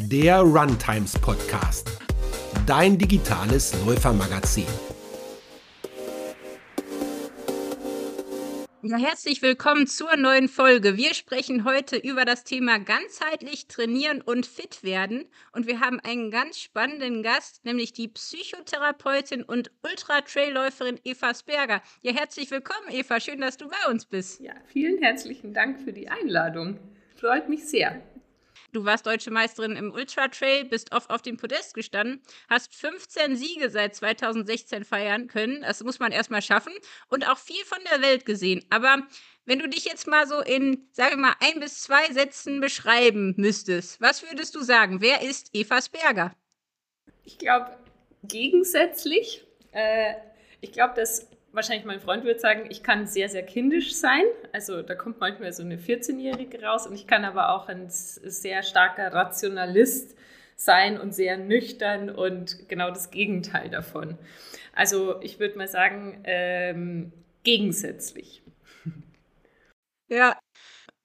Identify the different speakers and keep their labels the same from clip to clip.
Speaker 1: der Runtimes Podcast, dein digitales Läufermagazin.
Speaker 2: Ja, herzlich willkommen zur neuen Folge. Wir sprechen heute über das Thema ganzheitlich trainieren und fit werden. Und wir haben einen ganz spannenden Gast, nämlich die Psychotherapeutin und Ultra-Trailläuferin Eva Sperger. Ja, herzlich willkommen, Eva. Schön, dass du bei uns bist.
Speaker 3: Ja, vielen herzlichen Dank für die Einladung. Freut mich sehr.
Speaker 2: Du warst deutsche Meisterin im Ultra Trail, bist oft auf dem Podest gestanden, hast 15 Siege seit 2016 feiern können. Das muss man erstmal schaffen und auch viel von der Welt gesehen. Aber wenn du dich jetzt mal so in, sage ich mal, ein bis zwei Sätzen beschreiben müsstest, was würdest du sagen? Wer ist Eva Sperger?
Speaker 3: Ich glaube, gegensätzlich. Äh, ich glaube, dass wahrscheinlich mein Freund würde sagen, ich kann sehr, sehr kindisch sein. Also da kommt manchmal so eine 14-Jährige raus und ich kann aber auch ein sehr starker Rationalist sein und sehr nüchtern und genau das Gegenteil davon. Also ich würde mal sagen, ähm, gegensätzlich.
Speaker 2: Ja.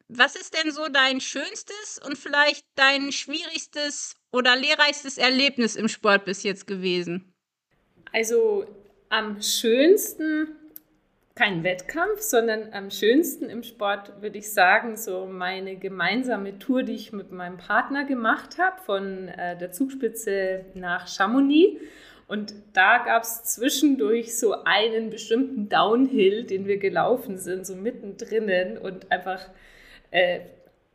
Speaker 2: Was ist denn so dein schönstes und vielleicht dein schwierigstes oder lehrreichstes Erlebnis im Sport bis jetzt gewesen?
Speaker 3: Also am schönsten kein Wettkampf, sondern am schönsten im Sport würde ich sagen, so meine gemeinsame Tour, die ich mit meinem Partner gemacht habe, von äh, der Zugspitze nach Chamonix. Und da gab es zwischendurch so einen bestimmten Downhill, den wir gelaufen sind, so mittendrin und einfach äh,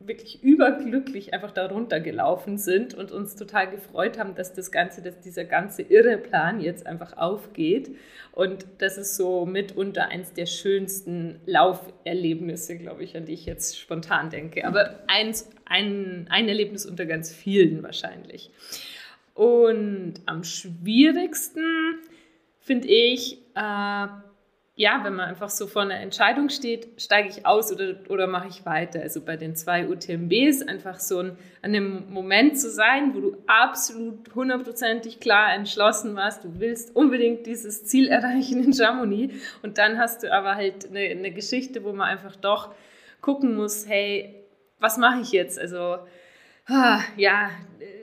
Speaker 3: wirklich überglücklich einfach darunter gelaufen sind und uns total gefreut haben, dass das Ganze, dass dieser ganze irre Plan jetzt einfach aufgeht. Und das ist so mitunter eins der schönsten Lauferlebnisse, glaube ich, an die ich jetzt spontan denke. Aber eins, ein, ein Erlebnis unter ganz vielen wahrscheinlich. Und am schwierigsten finde ich, äh, ja, wenn man einfach so vor einer Entscheidung steht, steige ich aus oder, oder mache ich weiter. Also bei den zwei UTMBs einfach so ein, an einem Moment zu sein, wo du absolut hundertprozentig klar entschlossen warst, du willst unbedingt dieses Ziel erreichen in Chamonix und dann hast du aber halt eine, eine Geschichte, wo man einfach doch gucken muss, hey, was mache ich jetzt? Also ah, ja,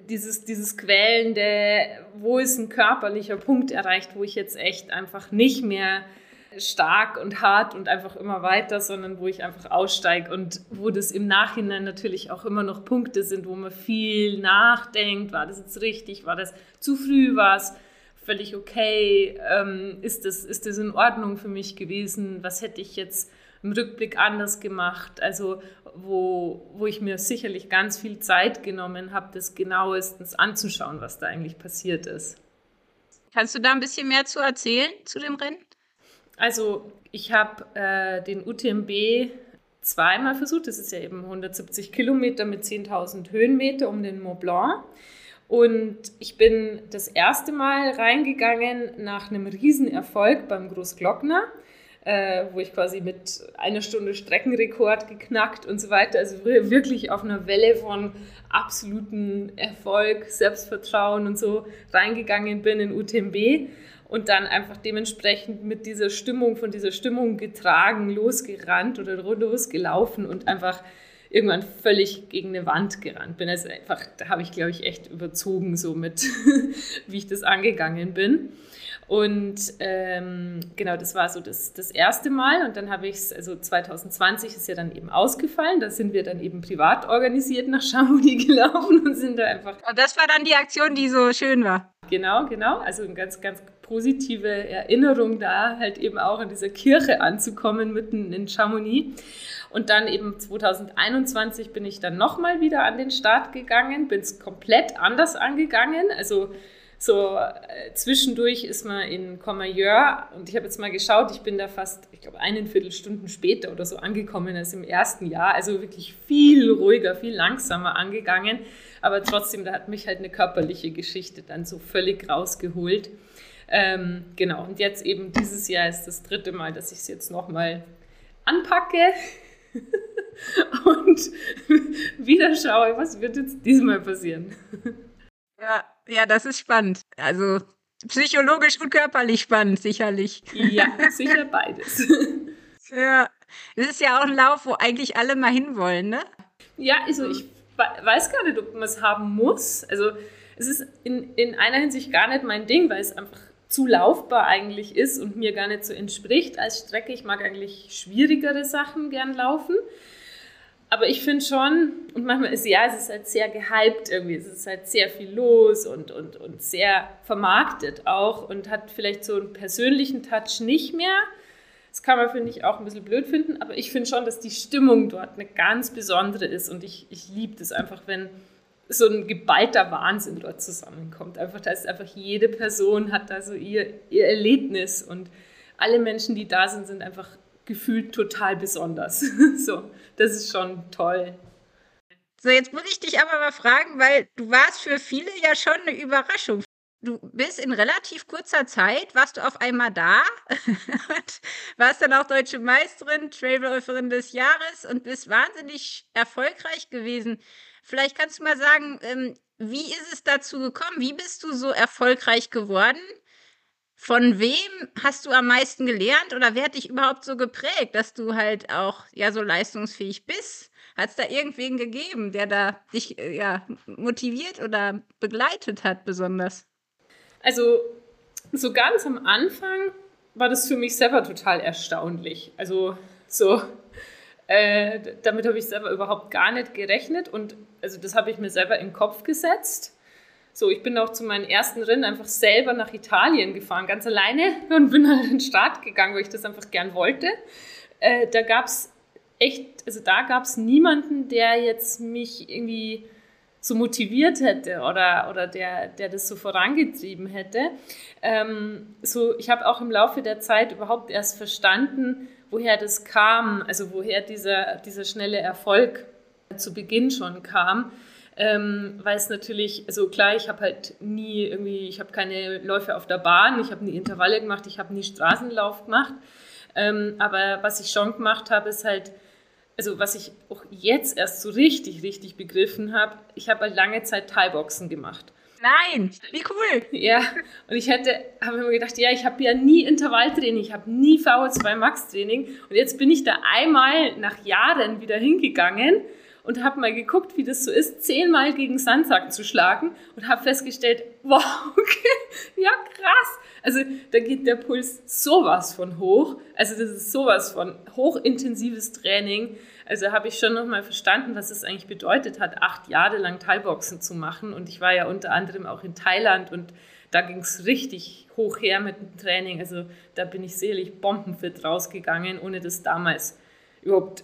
Speaker 3: dieses, dieses quälende, wo ist ein körperlicher Punkt erreicht, wo ich jetzt echt einfach nicht mehr stark und hart und einfach immer weiter, sondern wo ich einfach aussteige und wo das im Nachhinein natürlich auch immer noch Punkte sind, wo man viel nachdenkt, war das jetzt richtig, war das zu früh, war es völlig okay, ähm, ist, das, ist das in Ordnung für mich gewesen, was hätte ich jetzt im Rückblick anders gemacht, also wo, wo ich mir sicherlich ganz viel Zeit genommen habe, das genauestens anzuschauen, was da eigentlich passiert ist.
Speaker 2: Kannst du da ein bisschen mehr zu erzählen zu dem Rennen?
Speaker 3: Also ich habe äh, den UTMB zweimal versucht. Das ist ja eben 170 Kilometer mit 10.000 Höhenmeter um den Mont Blanc. Und ich bin das erste Mal reingegangen nach einem Riesenerfolg beim Großglockner, äh, wo ich quasi mit einer Stunde Streckenrekord geknackt und so weiter. Also wirklich auf einer Welle von absolutem Erfolg, Selbstvertrauen und so reingegangen bin in UTMB und dann einfach dementsprechend mit dieser Stimmung, von dieser Stimmung getragen, losgerannt oder losgelaufen und einfach irgendwann völlig gegen eine Wand gerannt bin. Also einfach, da habe ich, glaube ich, echt überzogen, so mit, wie ich das angegangen bin. Und ähm, genau, das war so das, das erste Mal. Und dann habe ich es, also 2020 ist ja dann eben ausgefallen. Da sind wir dann eben privat organisiert nach Chamonix gelaufen und sind da einfach.
Speaker 2: Und das war dann die Aktion, die so schön war.
Speaker 3: Genau, genau. Also ein ganz, ganz positive Erinnerung da, halt eben auch in dieser Kirche anzukommen, mitten in Chamonix. Und dann eben 2021 bin ich dann nochmal wieder an den Start gegangen, bin es komplett anders angegangen. Also so äh, zwischendurch ist man in Comayeur und ich habe jetzt mal geschaut, ich bin da fast, ich glaube, eine Viertelstunde später oder so angekommen als im ersten Jahr. Also wirklich viel ruhiger, viel langsamer angegangen. Aber trotzdem, da hat mich halt eine körperliche Geschichte dann so völlig rausgeholt. Ähm, genau, und jetzt eben dieses Jahr ist das dritte Mal, dass ich es jetzt nochmal anpacke und wieder schaue, was wird jetzt diesmal passieren.
Speaker 2: Ja, ja, das ist spannend. Also psychologisch und körperlich spannend, sicherlich.
Speaker 3: Ja, sicher beides.
Speaker 2: Ja, es ist ja auch ein Lauf, wo eigentlich alle mal hinwollen, ne?
Speaker 3: Ja, also ich weiß gar nicht, ob man es haben muss. Also es ist in, in einer Hinsicht gar nicht mein Ding, weil es einfach zu laufbar eigentlich ist und mir gar nicht so entspricht als Strecke. Ich mag eigentlich schwierigere Sachen gern laufen. Aber ich finde schon, und manchmal ist ja, es ist halt sehr gehypt irgendwie, es ist halt sehr viel los und, und, und sehr vermarktet auch und hat vielleicht so einen persönlichen Touch nicht mehr. Das kann man, finde ich, auch ein bisschen blöd finden, aber ich finde schon, dass die Stimmung dort eine ganz besondere ist und ich, ich liebe das einfach, wenn so ein geballter Wahnsinn dort zusammenkommt. Einfach, da ist einfach jede Person hat da so ihr, ihr Erlebnis und alle Menschen, die da sind, sind einfach gefühlt total besonders. so, das ist schon toll.
Speaker 2: So, jetzt muss ich dich aber mal fragen, weil du warst für viele ja schon eine Überraschung. Du bist in relativ kurzer Zeit, warst du auf einmal da und warst dann auch deutsche Meisterin, Trailläuferin des Jahres und bist wahnsinnig erfolgreich gewesen. Vielleicht kannst du mal sagen, ähm, wie ist es dazu gekommen? Wie bist du so erfolgreich geworden? Von wem hast du am meisten gelernt oder wer hat dich überhaupt so geprägt, dass du halt auch ja so leistungsfähig bist? Hat es da irgendwen gegeben, der da dich äh, ja motiviert oder begleitet hat besonders?
Speaker 3: Also so ganz am Anfang war das für mich selber total erstaunlich. Also so äh, damit habe ich selber überhaupt gar nicht gerechnet und also das habe ich mir selber in den Kopf gesetzt. So, ich bin auch zu meinen ersten Rennen einfach selber nach Italien gefahren, ganz alleine und bin an den Start gegangen, weil ich das einfach gern wollte. Äh, da gab es echt, also da gab es niemanden, der jetzt mich irgendwie so motiviert hätte oder, oder der, der das so vorangetrieben hätte. Ähm, so, ich habe auch im Laufe der Zeit überhaupt erst verstanden, woher das kam, also woher dieser, dieser schnelle Erfolg zu Beginn schon kam. Ähm, weil es natürlich, also klar, ich habe halt nie irgendwie, ich habe keine Läufe auf der Bahn, ich habe nie Intervalle gemacht, ich habe nie Straßenlauf gemacht. Ähm, aber was ich schon gemacht habe, ist halt, also was ich auch jetzt erst so richtig, richtig begriffen habe, ich habe halt lange Zeit Thai-Boxen gemacht.
Speaker 2: Nein, wie cool.
Speaker 3: Ja, und ich hätte, habe mir gedacht, ja, ich habe ja nie Intervalltraining, ich habe nie VO2 Max Training und jetzt bin ich da einmal nach Jahren wieder hingegangen und habe mal geguckt, wie das so ist, zehnmal gegen Sandsack zu schlagen und habe festgestellt, wow, okay, ja krass. Also da geht der Puls sowas von hoch. Also das ist sowas von hochintensives Training. Also habe ich schon nochmal verstanden, was es eigentlich bedeutet hat, acht Jahre lang Thai-Boxen zu machen. Und ich war ja unter anderem auch in Thailand und da ging es richtig hoch her mit dem Training. Also da bin ich selig bombenfit rausgegangen, ohne das damals überhaupt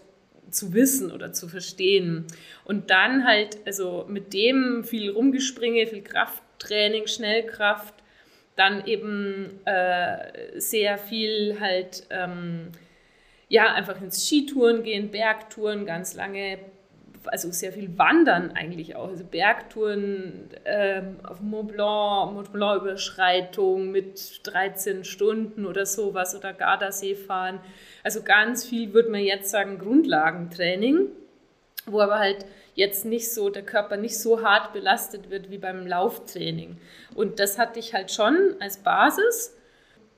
Speaker 3: zu wissen oder zu verstehen. Und dann halt, also mit dem viel Rumgespringe, viel Krafttraining, Schnellkraft, dann eben äh, sehr viel halt ähm, ja, einfach ins Skitouren gehen, Bergtouren, ganz lange, also sehr viel Wandern eigentlich auch, also Bergtouren ähm, auf Mont Blanc, Mont Blanc Überschreitung mit 13 Stunden oder sowas oder Gardasee fahren. Also ganz viel, würde man jetzt sagen, Grundlagentraining, wo aber halt jetzt nicht so, der Körper nicht so hart belastet wird wie beim Lauftraining. Und das hatte ich halt schon als Basis.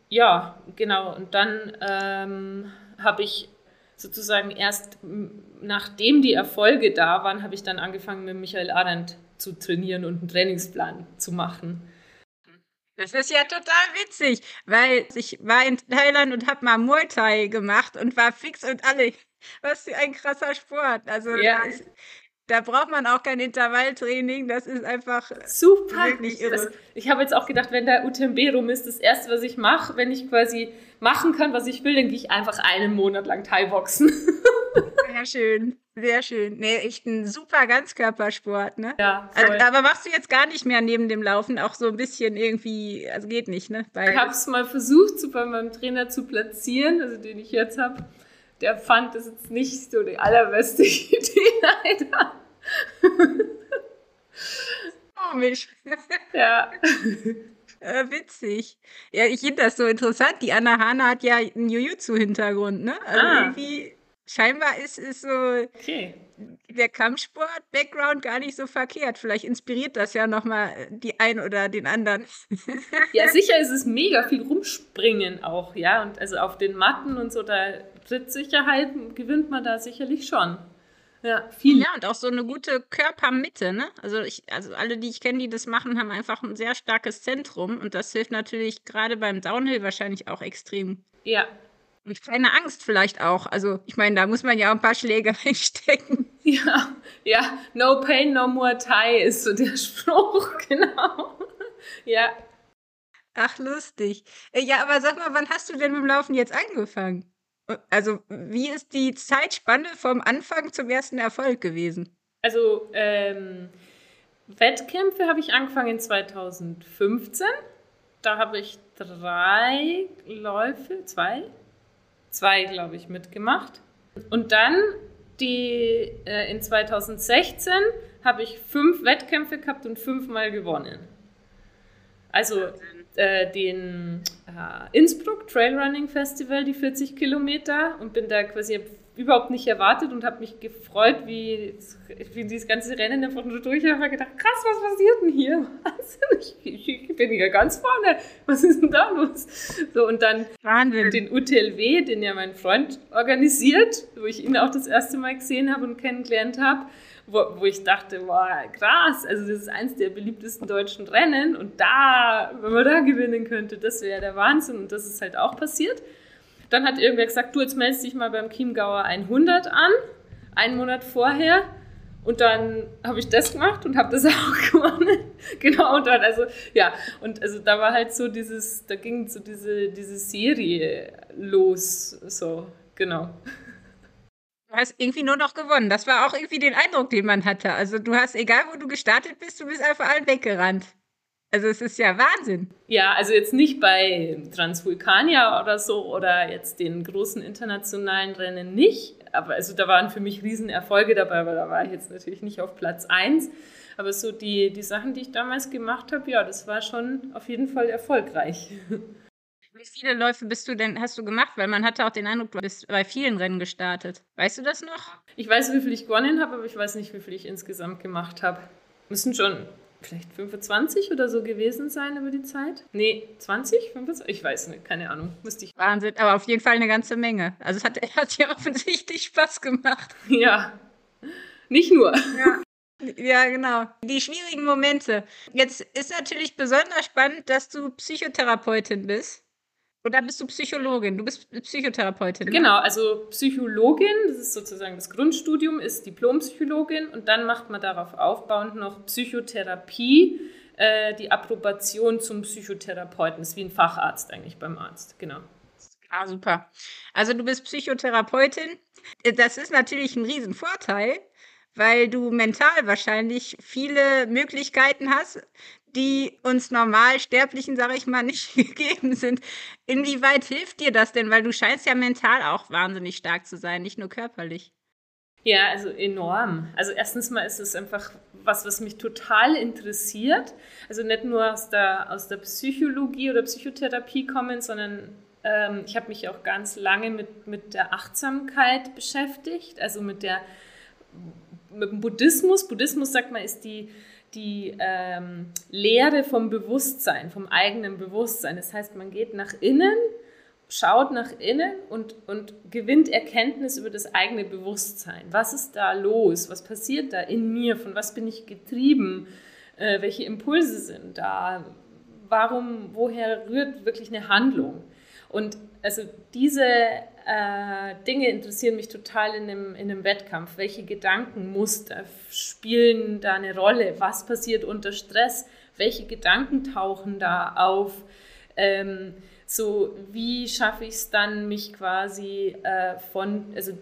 Speaker 3: Ja, genau. Und dann ähm, habe ich sozusagen erst nachdem die Erfolge da waren, habe ich dann angefangen mit Michael Arendt zu trainieren und einen Trainingsplan zu machen.
Speaker 2: Das ist ja total witzig, weil ich war in Thailand und habe mal Muay Thai gemacht und war fix und alle. Was für ein krasser Sport. Also ja. Da braucht man auch kein Intervalltraining, das ist einfach
Speaker 3: super. Wirklich irre. Das, ich habe jetzt auch gedacht, wenn der UTMB rum ist, das erste, was ich mache, wenn ich quasi machen kann, was ich will, dann gehe ich einfach einen Monat lang Thai-Boxen.
Speaker 2: Sehr schön, sehr schön. Nee, echt ein super Ganzkörpersport, ne?
Speaker 3: Ja.
Speaker 2: Also, aber machst du jetzt gar nicht mehr neben dem Laufen auch so ein bisschen irgendwie, also geht nicht, ne?
Speaker 3: Weil ich habe es mal versucht, so bei meinem Trainer zu platzieren, also den ich jetzt habe der fand das jetzt nicht so die allerbeste Idee leider.
Speaker 2: Komisch.
Speaker 3: Ja.
Speaker 2: Äh, witzig. Ja, ich finde das so interessant. Die Anna Hana hat ja einen Jujutsu-Hintergrund, ne? Also ah. irgendwie, scheinbar ist es so okay. der Kampfsport-Background gar nicht so verkehrt. Vielleicht inspiriert das ja nochmal die einen oder den anderen.
Speaker 3: ja, sicher ist es mega viel rumspringen auch, ja. Und also auf den Matten und so, da Trittsicherheit gewinnt man da sicherlich schon.
Speaker 2: Ja, viel. Ja, und auch so eine gute Körpermitte, ne? Also ich, also alle, die ich kenne, die das machen, haben einfach ein sehr starkes Zentrum und das hilft natürlich gerade beim Downhill wahrscheinlich auch extrem.
Speaker 3: Ja.
Speaker 2: Und keine Angst vielleicht auch. Also ich meine, da muss man ja auch ein paar Schläge reinstecken.
Speaker 3: Ja, ja, no pain, no more tie ist so der Spruch, genau. Ja.
Speaker 2: Ach, lustig. Äh, ja, aber sag mal, wann hast du denn mit dem Laufen jetzt angefangen? Also, wie ist die Zeitspanne vom Anfang zum ersten Erfolg gewesen?
Speaker 3: Also, ähm, Wettkämpfe habe ich angefangen 2015. Da habe ich drei Läufe, zwei, zwei, glaube ich, mitgemacht. Und dann die äh, in 2016 habe ich fünf Wettkämpfe gehabt und fünfmal gewonnen. Also äh, den äh, Innsbruck Trailrunning Festival, die 40 Kilometer, und bin da quasi überhaupt nicht erwartet und habe mich gefreut, wie, wie dieses ganze Rennen einfach nur durch. Ich habe gedacht, krass, was passiert denn hier? Ich, ich, bin ja ganz vorne. Was ist denn da los? So, und dann Wahnsinn. den UTLW, den ja mein Freund organisiert, wo ich ihn auch das erste Mal gesehen habe und kennengelernt habe wo, wo ich dachte, boah, krass, also das ist eins der beliebtesten deutschen Rennen und da, wenn man da gewinnen könnte, das wäre der Wahnsinn und das ist halt auch passiert. Dann hat irgendwer gesagt, du, jetzt meldest dich mal beim Chiemgauer 100 an, einen Monat vorher. Und dann habe ich das gemacht und habe das auch gewonnen. genau, und dann, also, ja, und also da war halt so dieses, da ging so diese, diese Serie los, so, genau.
Speaker 2: Du hast irgendwie nur noch gewonnen. Das war auch irgendwie den Eindruck, den man hatte. Also du hast, egal wo du gestartet bist, du bist einfach allen weggerannt. Also es ist ja Wahnsinn.
Speaker 3: Ja, also jetzt nicht bei Transvulkania oder so oder jetzt den großen internationalen Rennen nicht. Aber also da waren für mich Riesenerfolge dabei, aber da war ich jetzt natürlich nicht auf Platz 1. Aber so die, die Sachen, die ich damals gemacht habe, ja, das war schon auf jeden Fall erfolgreich.
Speaker 2: Wie viele Läufe bist du denn, hast du gemacht? Weil man hatte auch den Eindruck, du bist bei vielen Rennen gestartet. Weißt du das noch?
Speaker 3: Ich weiß, wie viel ich gewonnen habe, aber ich weiß nicht, wie viel ich insgesamt gemacht habe. Müssen schon vielleicht 25 oder so gewesen sein über die Zeit. Nee, 20, 25? Ich weiß nicht, keine Ahnung. Müsste ich.
Speaker 2: Wahnsinn, aber auf jeden Fall eine ganze Menge. Also es hat, hat dir offensichtlich Spaß gemacht.
Speaker 3: Ja. Nicht nur.
Speaker 2: Ja. Ja, genau. Die schwierigen Momente. Jetzt ist natürlich besonders spannend, dass du Psychotherapeutin bist. Oder bist du Psychologin? Du bist Psychotherapeutin.
Speaker 3: Ne? Genau, also Psychologin, das ist sozusagen das Grundstudium, ist Diplompsychologin und dann macht man darauf aufbauend noch Psychotherapie, äh, die Approbation zum Psychotherapeuten. Das ist wie ein Facharzt eigentlich beim Arzt, genau.
Speaker 2: Ah, super. Also du bist Psychotherapeutin. Das ist natürlich ein Riesenvorteil, weil du mental wahrscheinlich viele Möglichkeiten hast, die uns normal Sterblichen, sage ich mal, nicht gegeben sind. Inwieweit hilft dir das denn? Weil du scheinst ja mental auch wahnsinnig stark zu sein, nicht nur körperlich.
Speaker 3: Ja, also enorm. Also erstens mal ist es einfach was, was mich total interessiert. Also nicht nur aus der, aus der Psychologie oder Psychotherapie kommen, sondern ähm, ich habe mich auch ganz lange mit, mit der Achtsamkeit beschäftigt, also mit der mit dem Buddhismus. Buddhismus, sagt man, ist die die ähm, Lehre vom Bewusstsein, vom eigenen Bewusstsein. Das heißt, man geht nach innen, schaut nach innen und, und gewinnt Erkenntnis über das eigene Bewusstsein. Was ist da los? Was passiert da in mir? Von was bin ich getrieben? Äh, welche Impulse sind da? Warum, woher rührt wirklich eine Handlung? Und also diese äh, Dinge interessieren mich total in einem, in einem Wettkampf. Welche Gedankenmuster spielen da eine Rolle? Was passiert unter Stress? Welche Gedanken tauchen da auf? Ähm, so, wie schaffe ich es dann, mich quasi äh, von, also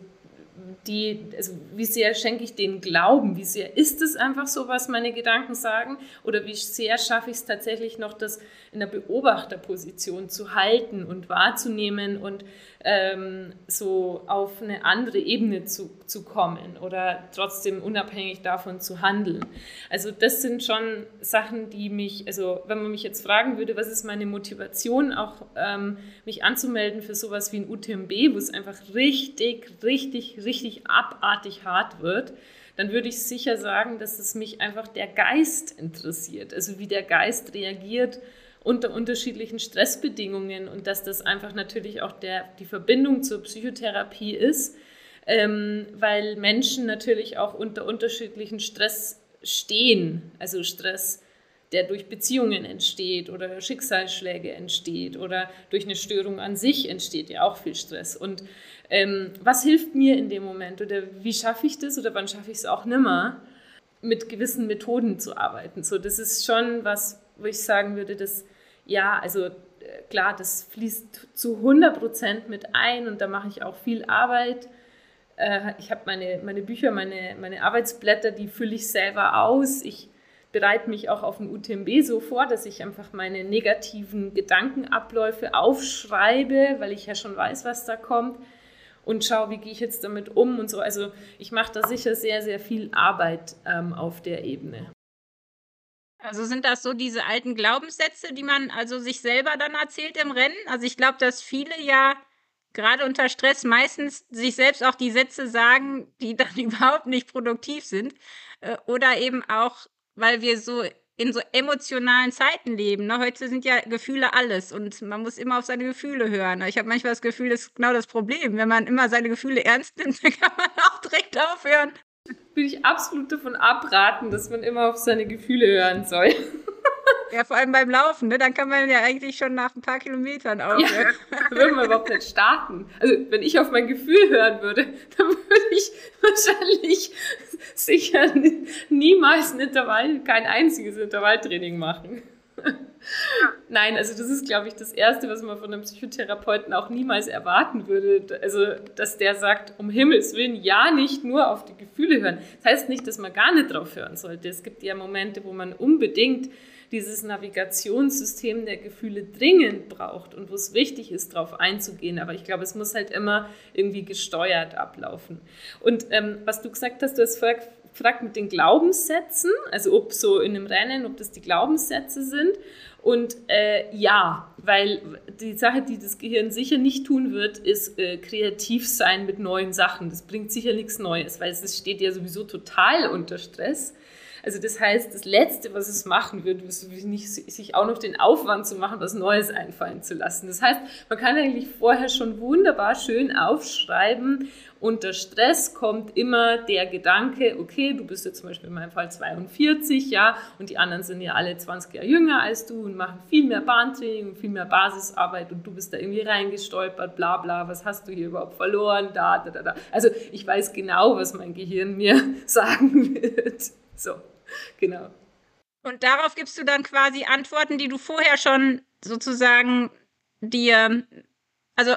Speaker 3: die, also wie sehr schenke ich den Glauben? Wie sehr ist es einfach so, was meine Gedanken sagen? Oder wie sehr schaffe ich es tatsächlich noch, das in der Beobachterposition zu halten und wahrzunehmen und ähm, so auf eine andere Ebene zu, zu kommen oder trotzdem unabhängig davon zu handeln. Also das sind schon Sachen, die mich, also wenn man mich jetzt fragen würde, was ist meine Motivation, auch ähm, mich anzumelden für sowas wie ein UTMB, wo es einfach richtig, richtig, richtig abartig hart wird, dann würde ich sicher sagen, dass es mich einfach der Geist interessiert, also wie der Geist reagiert unter unterschiedlichen Stressbedingungen und dass das einfach natürlich auch der, die Verbindung zur Psychotherapie ist, ähm, weil Menschen natürlich auch unter unterschiedlichen Stress stehen. Also Stress, der durch Beziehungen entsteht oder Schicksalsschläge entsteht oder durch eine Störung an sich entsteht ja auch viel Stress. Und ähm, was hilft mir in dem Moment oder wie schaffe ich das oder wann schaffe ich es auch nimmer, mit gewissen Methoden zu arbeiten? So, das ist schon was, wo ich sagen würde, dass ja, also äh, klar, das fließt zu 100 Prozent mit ein und da mache ich auch viel Arbeit äh, ich habe meine, meine Bücher, meine, meine Arbeitsblätter, die fülle ich selber aus. Ich bereite mich auch auf den UTMB so vor, dass ich einfach meine negativen Gedankenabläufe aufschreibe, weil ich ja schon weiß, was da kommt und schaue, wie gehe ich jetzt damit um und so. Also ich mache da sicher sehr, sehr viel Arbeit ähm, auf der Ebene.
Speaker 2: Also sind das so diese alten Glaubenssätze, die man also sich selber dann erzählt im Rennen? Also ich glaube, dass viele ja gerade unter Stress meistens sich selbst auch die Sätze sagen, die dann überhaupt nicht produktiv sind. Äh, oder eben auch, weil wir so in so emotionalen Zeiten leben. Ne? Heute sind ja Gefühle alles und man muss immer auf seine Gefühle hören. Ich habe manchmal das Gefühl, das ist genau das Problem. Wenn man immer seine Gefühle ernst nimmt, dann kann man auch direkt aufhören.
Speaker 3: Will ich absolut davon abraten, dass man immer auf seine Gefühle hören soll.
Speaker 2: Ja, vor allem beim Laufen, ne? Dann kann man ja eigentlich schon nach ein paar Kilometern aufhören.
Speaker 3: Ja, würden wir überhaupt nicht starten. Also, wenn ich auf mein Gefühl hören würde, dann würde ich wahrscheinlich sicher niemals ein Intervall, kein einziges Intervalltraining machen. Nein, also das ist, glaube ich, das Erste, was man von einem Psychotherapeuten auch niemals erwarten würde. Also, dass der sagt, um Himmels Willen, ja, nicht nur auf die Gefühle hören. Das heißt nicht, dass man gar nicht drauf hören sollte. Es gibt ja Momente, wo man unbedingt dieses Navigationssystem der Gefühle dringend braucht und wo es wichtig ist, darauf einzugehen. Aber ich glaube, es muss halt immer irgendwie gesteuert ablaufen. Und ähm, was du gesagt hast, du hast vorher gefragt mit den Glaubenssätzen, also ob so in einem Rennen, ob das die Glaubenssätze sind. Und äh, ja, weil die Sache, die das Gehirn sicher nicht tun wird, ist äh, kreativ sein mit neuen Sachen. Das bringt sicher nichts Neues, weil es steht ja sowieso total unter Stress. Also das heißt, das Letzte, was es machen wird, ist nicht, sich auch noch den Aufwand zu machen, was Neues einfallen zu lassen. Das heißt, man kann eigentlich vorher schon wunderbar schön aufschreiben, unter Stress kommt immer der Gedanke, okay, du bist jetzt zum Beispiel in meinem Fall 42, ja, und die anderen sind ja alle 20 Jahre jünger als du und machen viel mehr Bahntraining und viel mehr Basisarbeit und du bist da irgendwie reingestolpert, bla bla, was hast du hier überhaupt verloren, da, da, da, da. Also ich weiß genau, was mein Gehirn mir sagen wird. So. genau.
Speaker 2: Und darauf gibst du dann quasi Antworten, die du vorher schon sozusagen dir, also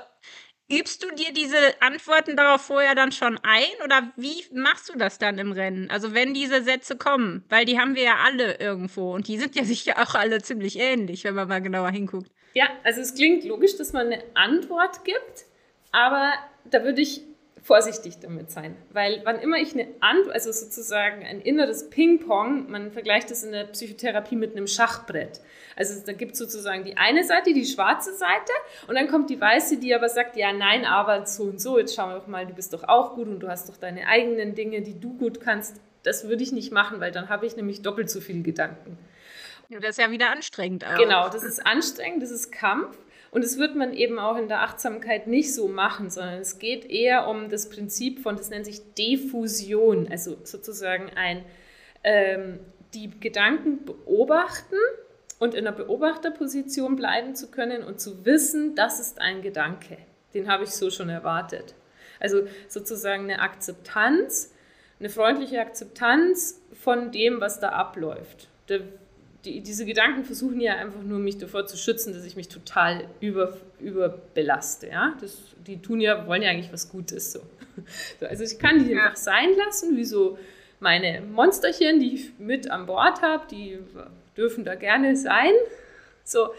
Speaker 2: übst du dir diese Antworten darauf vorher dann schon ein oder wie machst du das dann im Rennen? Also wenn diese Sätze kommen, weil die haben wir ja alle irgendwo und die sind ja sicher auch alle ziemlich ähnlich, wenn man mal genauer hinguckt.
Speaker 3: Ja, also es klingt logisch, dass man eine Antwort gibt, aber da würde ich vorsichtig damit sein. Weil wann immer ich eine Antwort, also sozusagen ein inneres Ping-Pong, man vergleicht das in der Psychotherapie mit einem Schachbrett. Also da gibt es sozusagen die eine Seite, die schwarze Seite und dann kommt die weiße, die aber sagt, ja, nein, aber so und so, jetzt schauen wir doch mal, du bist doch auch gut und du hast doch deine eigenen Dinge, die du gut kannst. Das würde ich nicht machen, weil dann habe ich nämlich doppelt so viele Gedanken.
Speaker 2: Ja, das ist ja wieder anstrengend.
Speaker 3: Auch. Genau, das ist anstrengend, das ist Kampf. Und es wird man eben auch in der Achtsamkeit nicht so machen, sondern es geht eher um das Prinzip von, das nennt sich Diffusion, also sozusagen ein, ähm, die Gedanken beobachten und in der Beobachterposition bleiben zu können und zu wissen, das ist ein Gedanke. Den habe ich so schon erwartet. Also sozusagen eine Akzeptanz, eine freundliche Akzeptanz von dem, was da abläuft. Der die, diese Gedanken versuchen ja einfach nur, mich davor zu schützen, dass ich mich total über, überbelaste. Ja? Das, die tun ja, wollen ja eigentlich was Gutes. So. so also ich kann die ja. einfach sein lassen, wie so meine Monsterchen, die ich mit an Bord habe, die dürfen da gerne sein. So,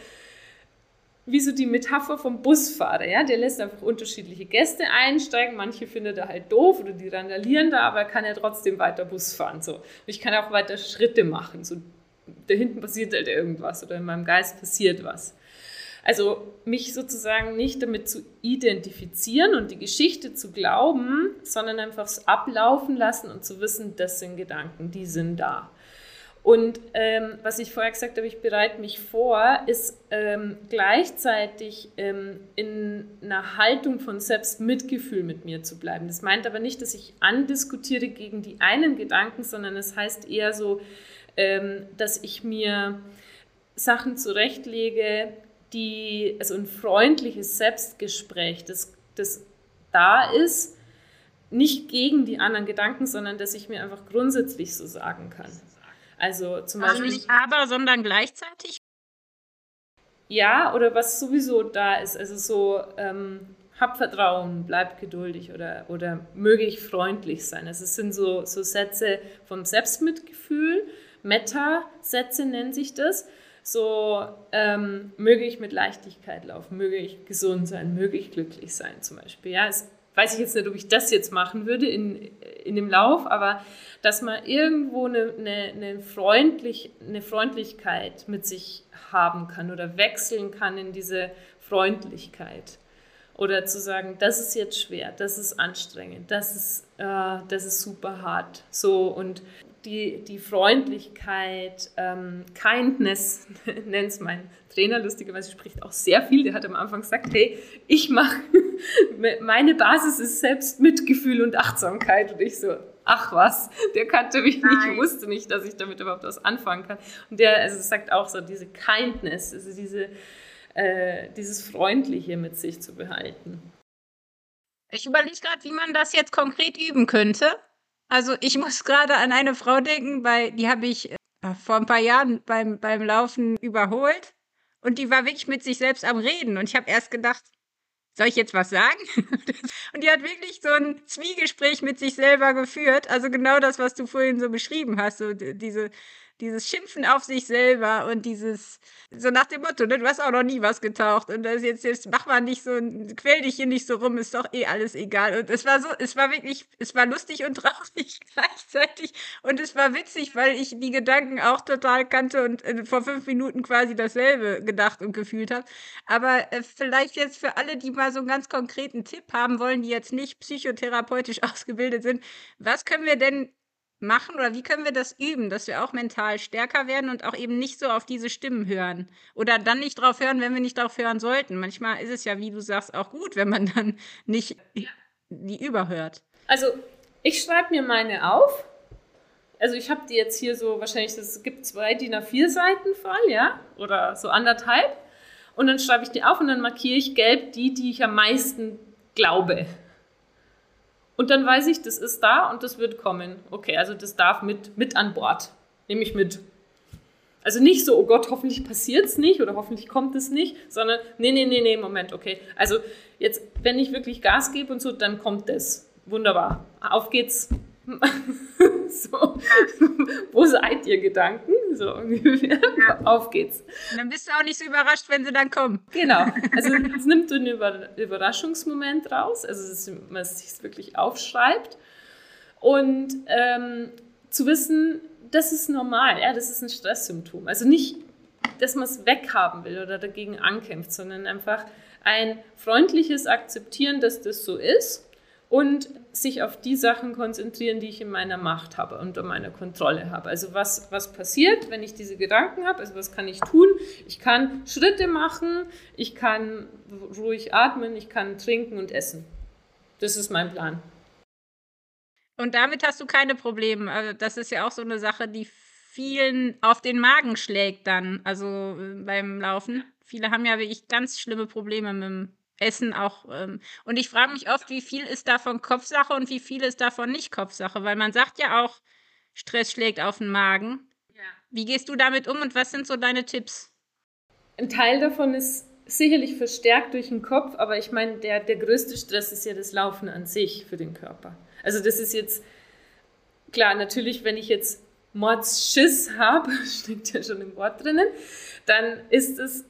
Speaker 3: wie so die Metapher vom Busfahrer, ja, der lässt einfach unterschiedliche Gäste einsteigen, manche findet er halt doof oder die randalieren da, aber er kann ja trotzdem weiter Bus fahren, so. Und ich kann auch weiter Schritte machen, so da hinten passiert halt irgendwas oder in meinem Geist passiert was. Also mich sozusagen nicht damit zu identifizieren und die Geschichte zu glauben, sondern einfach es ablaufen lassen und zu wissen, das sind Gedanken, die sind da. Und ähm, was ich vorher gesagt habe, ich bereite mich vor, ist ähm, gleichzeitig ähm, in einer Haltung von Selbstmitgefühl mit mir zu bleiben. Das meint aber nicht, dass ich andiskutiere gegen die einen Gedanken, sondern es heißt eher so, ähm, dass ich mir Sachen zurechtlege, die, also ein freundliches Selbstgespräch, das, das da ist, nicht gegen die anderen Gedanken, sondern dass ich mir einfach grundsätzlich so sagen kann. Also zum
Speaker 2: also
Speaker 3: Beispiel.
Speaker 2: nicht aber, sondern gleichzeitig?
Speaker 3: Ja, oder was sowieso da ist. Also so, ähm, hab Vertrauen, bleib geduldig oder, oder möge ich freundlich sein. Also es sind so, so Sätze vom Selbstmitgefühl, Meta-Sätze nennt sich das. So, ähm, möge ich mit Leichtigkeit laufen, möge ich gesund sein, möge ich glücklich sein zum Beispiel. Ja, es weiß ich jetzt nicht, ob ich das jetzt machen würde in, in dem Lauf, aber dass man irgendwo eine, eine, eine, freundlich, eine Freundlichkeit mit sich haben kann oder wechseln kann in diese Freundlichkeit. Oder zu sagen, das ist jetzt schwer, das ist anstrengend, das ist, äh, das ist super hart. So und die, die Freundlichkeit, ähm, Kindness, nennt es mein Trainer, lustigerweise spricht auch sehr viel. Der hat am Anfang gesagt, hey, ich mache, meine Basis ist Selbstmitgefühl und Achtsamkeit. Und ich so, ach was, der kannte mich nicht, Nein. wusste nicht, dass ich damit überhaupt was anfangen kann. Und der also sagt auch so, diese Kindness, also diese, äh, dieses Freundliche mit sich zu behalten.
Speaker 2: Ich überlege gerade, wie man das jetzt konkret üben könnte. Also ich muss gerade an eine Frau denken, bei, die habe ich äh, vor ein paar Jahren beim, beim Laufen überholt. Und die war wirklich mit sich selbst am Reden. Und ich habe erst gedacht, soll ich jetzt was sagen? und die hat wirklich so ein Zwiegespräch mit sich selber geführt. Also genau das, was du vorhin so beschrieben hast. So diese, dieses Schimpfen auf sich selber und dieses, so nach dem Motto, ne, du hast auch noch nie was getaucht und das jetzt, jetzt mach mal nicht so, quäl dich hier nicht so rum, ist doch eh alles egal. Und es war so, es war wirklich, es war lustig und traurig gleichzeitig und es war witzig, weil ich die Gedanken auch total kannte und äh, vor fünf Minuten quasi dasselbe gedacht und gefühlt habe. Aber äh, vielleicht jetzt für alle, die mal so einen ganz konkreten Tipp haben wollen, die jetzt nicht psychotherapeutisch ausgebildet sind, was können wir denn machen oder wie können wir das üben, dass wir auch mental stärker werden und auch eben nicht so auf diese Stimmen hören oder dann nicht drauf hören, wenn wir nicht drauf hören sollten. Manchmal ist es ja, wie du sagst, auch gut, wenn man dann nicht die überhört.
Speaker 3: Also ich schreibe mir meine auf. Also ich habe die jetzt hier so wahrscheinlich, es gibt zwei DIN A4 Seiten voll, ja, oder so anderthalb. Und dann schreibe ich die auf und dann markiere ich gelb die, die ich am meisten glaube. Und dann weiß ich, das ist da und das wird kommen. Okay, also das darf mit, mit an Bord. Nehme ich mit. Also nicht so, oh Gott, hoffentlich passiert es nicht oder hoffentlich kommt es nicht, sondern nee, nee, nee, nee, Moment, okay. Also jetzt, wenn ich wirklich Gas gebe und so, dann kommt das. Wunderbar. Auf geht's. so, wo seid ihr Gedanken? So ungefähr. Ja. Auf geht's.
Speaker 2: Und dann bist du auch nicht so überrascht, wenn sie dann kommen.
Speaker 3: Genau. Also es nimmt so einen Überraschungsmoment raus, also dass man es sich wirklich aufschreibt. Und ähm, zu wissen, das ist normal, ja, das ist ein Stresssymptom. Also nicht, dass man es weghaben will oder dagegen ankämpft, sondern einfach ein freundliches Akzeptieren, dass das so ist und sich auf die Sachen konzentrieren, die ich in meiner Macht habe und in meiner Kontrolle habe. Also was, was passiert, wenn ich diese Gedanken habe, also was kann ich tun? Ich kann Schritte machen, ich kann ruhig atmen, ich kann trinken und essen. Das ist mein Plan.
Speaker 2: Und damit hast du keine Probleme. Also das ist ja auch so eine Sache, die vielen auf den Magen schlägt dann, also äh, beim Laufen. Viele haben ja wirklich ganz schlimme Probleme mit dem Essen auch. Ähm, und ich frage mich oft, wie viel ist davon Kopfsache und wie viel ist davon nicht Kopfsache, weil man sagt ja auch, Stress schlägt auf den Magen. Ja. Wie gehst du damit um und was sind so deine Tipps?
Speaker 3: Ein Teil davon ist sicherlich verstärkt durch den Kopf, aber ich meine, der, der größte Stress ist ja das Laufen an sich für den Körper. Also das ist jetzt, klar, natürlich, wenn ich jetzt Mordsschiss habe, steckt ja schon im Wort drinnen, dann ist es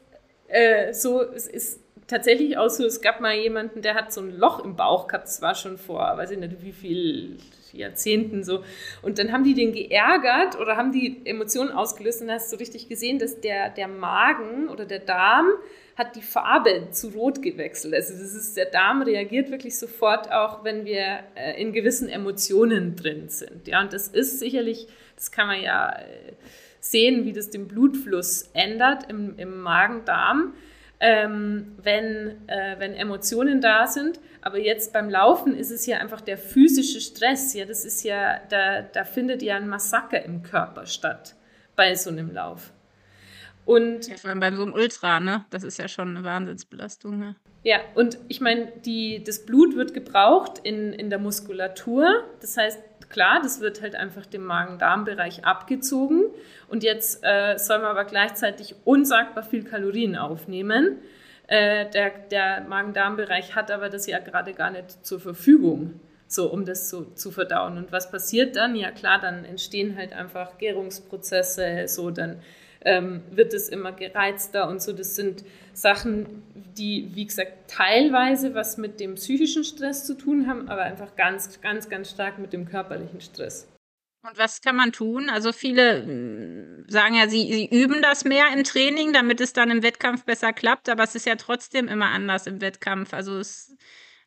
Speaker 3: äh, so, es ist tatsächlich auch so, es gab mal jemanden, der hat so ein Loch im Bauch gehabt, das war schon vor, weiß ich nicht wie viel Jahrzehnten so. Und dann haben die den geärgert oder haben die Emotionen ausgelöst und hast du so richtig gesehen, dass der, der Magen oder der Darm hat die Farbe zu rot gewechselt. Also das ist, der Darm reagiert wirklich sofort auch, wenn wir äh, in gewissen Emotionen drin sind. Ja, und das ist sicherlich, das kann man ja äh, sehen, wie das den Blutfluss ändert im, im Magen-Darm ähm, wenn, äh, wenn Emotionen da sind. Aber jetzt beim Laufen ist es ja einfach der physische Stress. Ja, das ist ja, da, da findet ja ein Massaker im Körper statt bei so einem Lauf.
Speaker 2: Und ja, vor allem bei so einem Ultra, ne? Das ist ja schon eine Wahnsinnsbelastung. Ne?
Speaker 3: Ja, und ich meine, das Blut wird gebraucht in, in der Muskulatur. Das heißt, klar, das wird halt einfach dem Magen-Darm-Bereich abgezogen. Und jetzt äh, soll man aber gleichzeitig unsagbar viel Kalorien aufnehmen. Äh, der der Magen-Darm-Bereich hat aber das ja gerade gar nicht zur Verfügung, so um das so, zu verdauen. Und was passiert dann? Ja klar, dann entstehen halt einfach Gärungsprozesse, so dann ähm, wird es immer gereizter und so. Das sind Sachen, die, wie gesagt, teilweise was mit dem psychischen Stress zu tun haben, aber einfach ganz, ganz, ganz stark mit dem körperlichen Stress.
Speaker 2: Und was kann man tun? Also viele hm, sagen ja, sie, sie üben das mehr im Training, damit es dann im Wettkampf besser klappt, aber es ist ja trotzdem immer anders im Wettkampf. Also es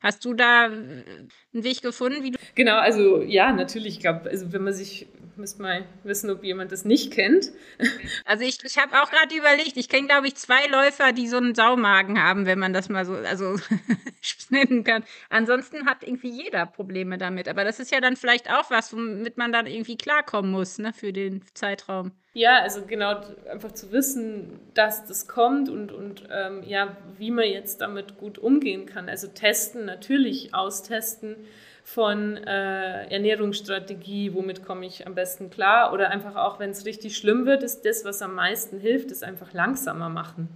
Speaker 2: Hast du da einen Weg gefunden, wie du.
Speaker 3: Genau, also ja, natürlich. Ich glaube, also wenn man sich müsste mal wissen, ob jemand das nicht kennt.
Speaker 2: Also ich, ich habe auch gerade überlegt, ich kenne, glaube ich, zwei Läufer, die so einen Saumagen haben, wenn man das mal so also nennen kann. Ansonsten hat irgendwie jeder Probleme damit. Aber das ist ja dann vielleicht auch was, womit man dann irgendwie klarkommen muss, ne, für den Zeitraum.
Speaker 3: Ja, also genau, einfach zu wissen, dass das kommt und, und ähm, ja, wie man jetzt damit gut umgehen kann. Also testen, natürlich austesten von äh, Ernährungsstrategie, womit komme ich am besten klar oder einfach auch, wenn es richtig schlimm wird, ist das, was am meisten hilft, ist einfach langsamer machen.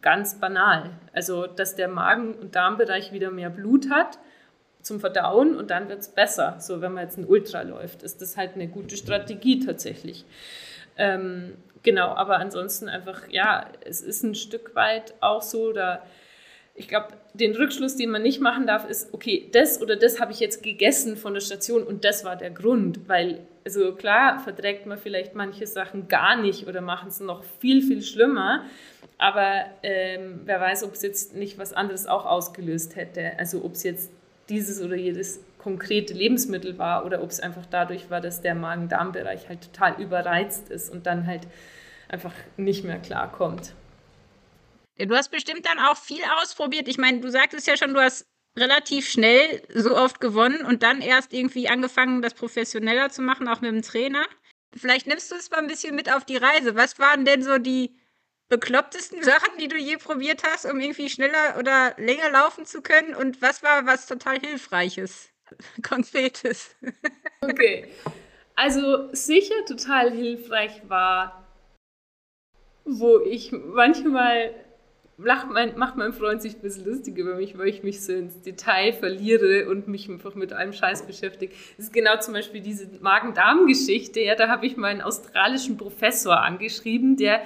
Speaker 3: Ganz banal. Also, dass der Magen- und Darmbereich wieder mehr Blut hat zum Verdauen und dann wird es besser. So, wenn man jetzt ein Ultra läuft, ist das halt eine gute Strategie tatsächlich. Ähm, genau, aber ansonsten einfach, ja, es ist ein Stück weit auch so, da ich glaube, den Rückschluss, den man nicht machen darf, ist, okay, das oder das habe ich jetzt gegessen von der Station und das war der Grund, weil, also klar, verträgt man vielleicht manche Sachen gar nicht oder machen es noch viel, viel schlimmer, aber ähm, wer weiß, ob es jetzt nicht was anderes auch ausgelöst hätte, also ob es jetzt dieses oder jedes konkrete Lebensmittel war oder ob es einfach dadurch war, dass der Magen-Darm-Bereich halt total überreizt ist und dann halt einfach nicht mehr klarkommt.
Speaker 2: Du hast bestimmt dann auch viel ausprobiert. Ich meine, du sagtest ja schon, du hast relativ schnell so oft gewonnen und dann erst irgendwie angefangen, das professioneller zu machen, auch mit dem Trainer. Vielleicht nimmst du es mal ein bisschen mit auf die Reise. Was waren denn so die beklopptesten Sachen, die du je probiert hast, um irgendwie schneller oder länger laufen zu können? Und was war was total Hilfreiches, Konkretes?
Speaker 3: Okay. Also sicher total hilfreich war, wo ich manchmal lacht mein, macht mein Freund sich ein bisschen lustig über mich, weil ich mich so ins Detail verliere und mich einfach mit einem Scheiß beschäftige. Das ist genau zum Beispiel diese Magen-Darm-Geschichte. Ja, da habe ich meinen australischen Professor angeschrieben, der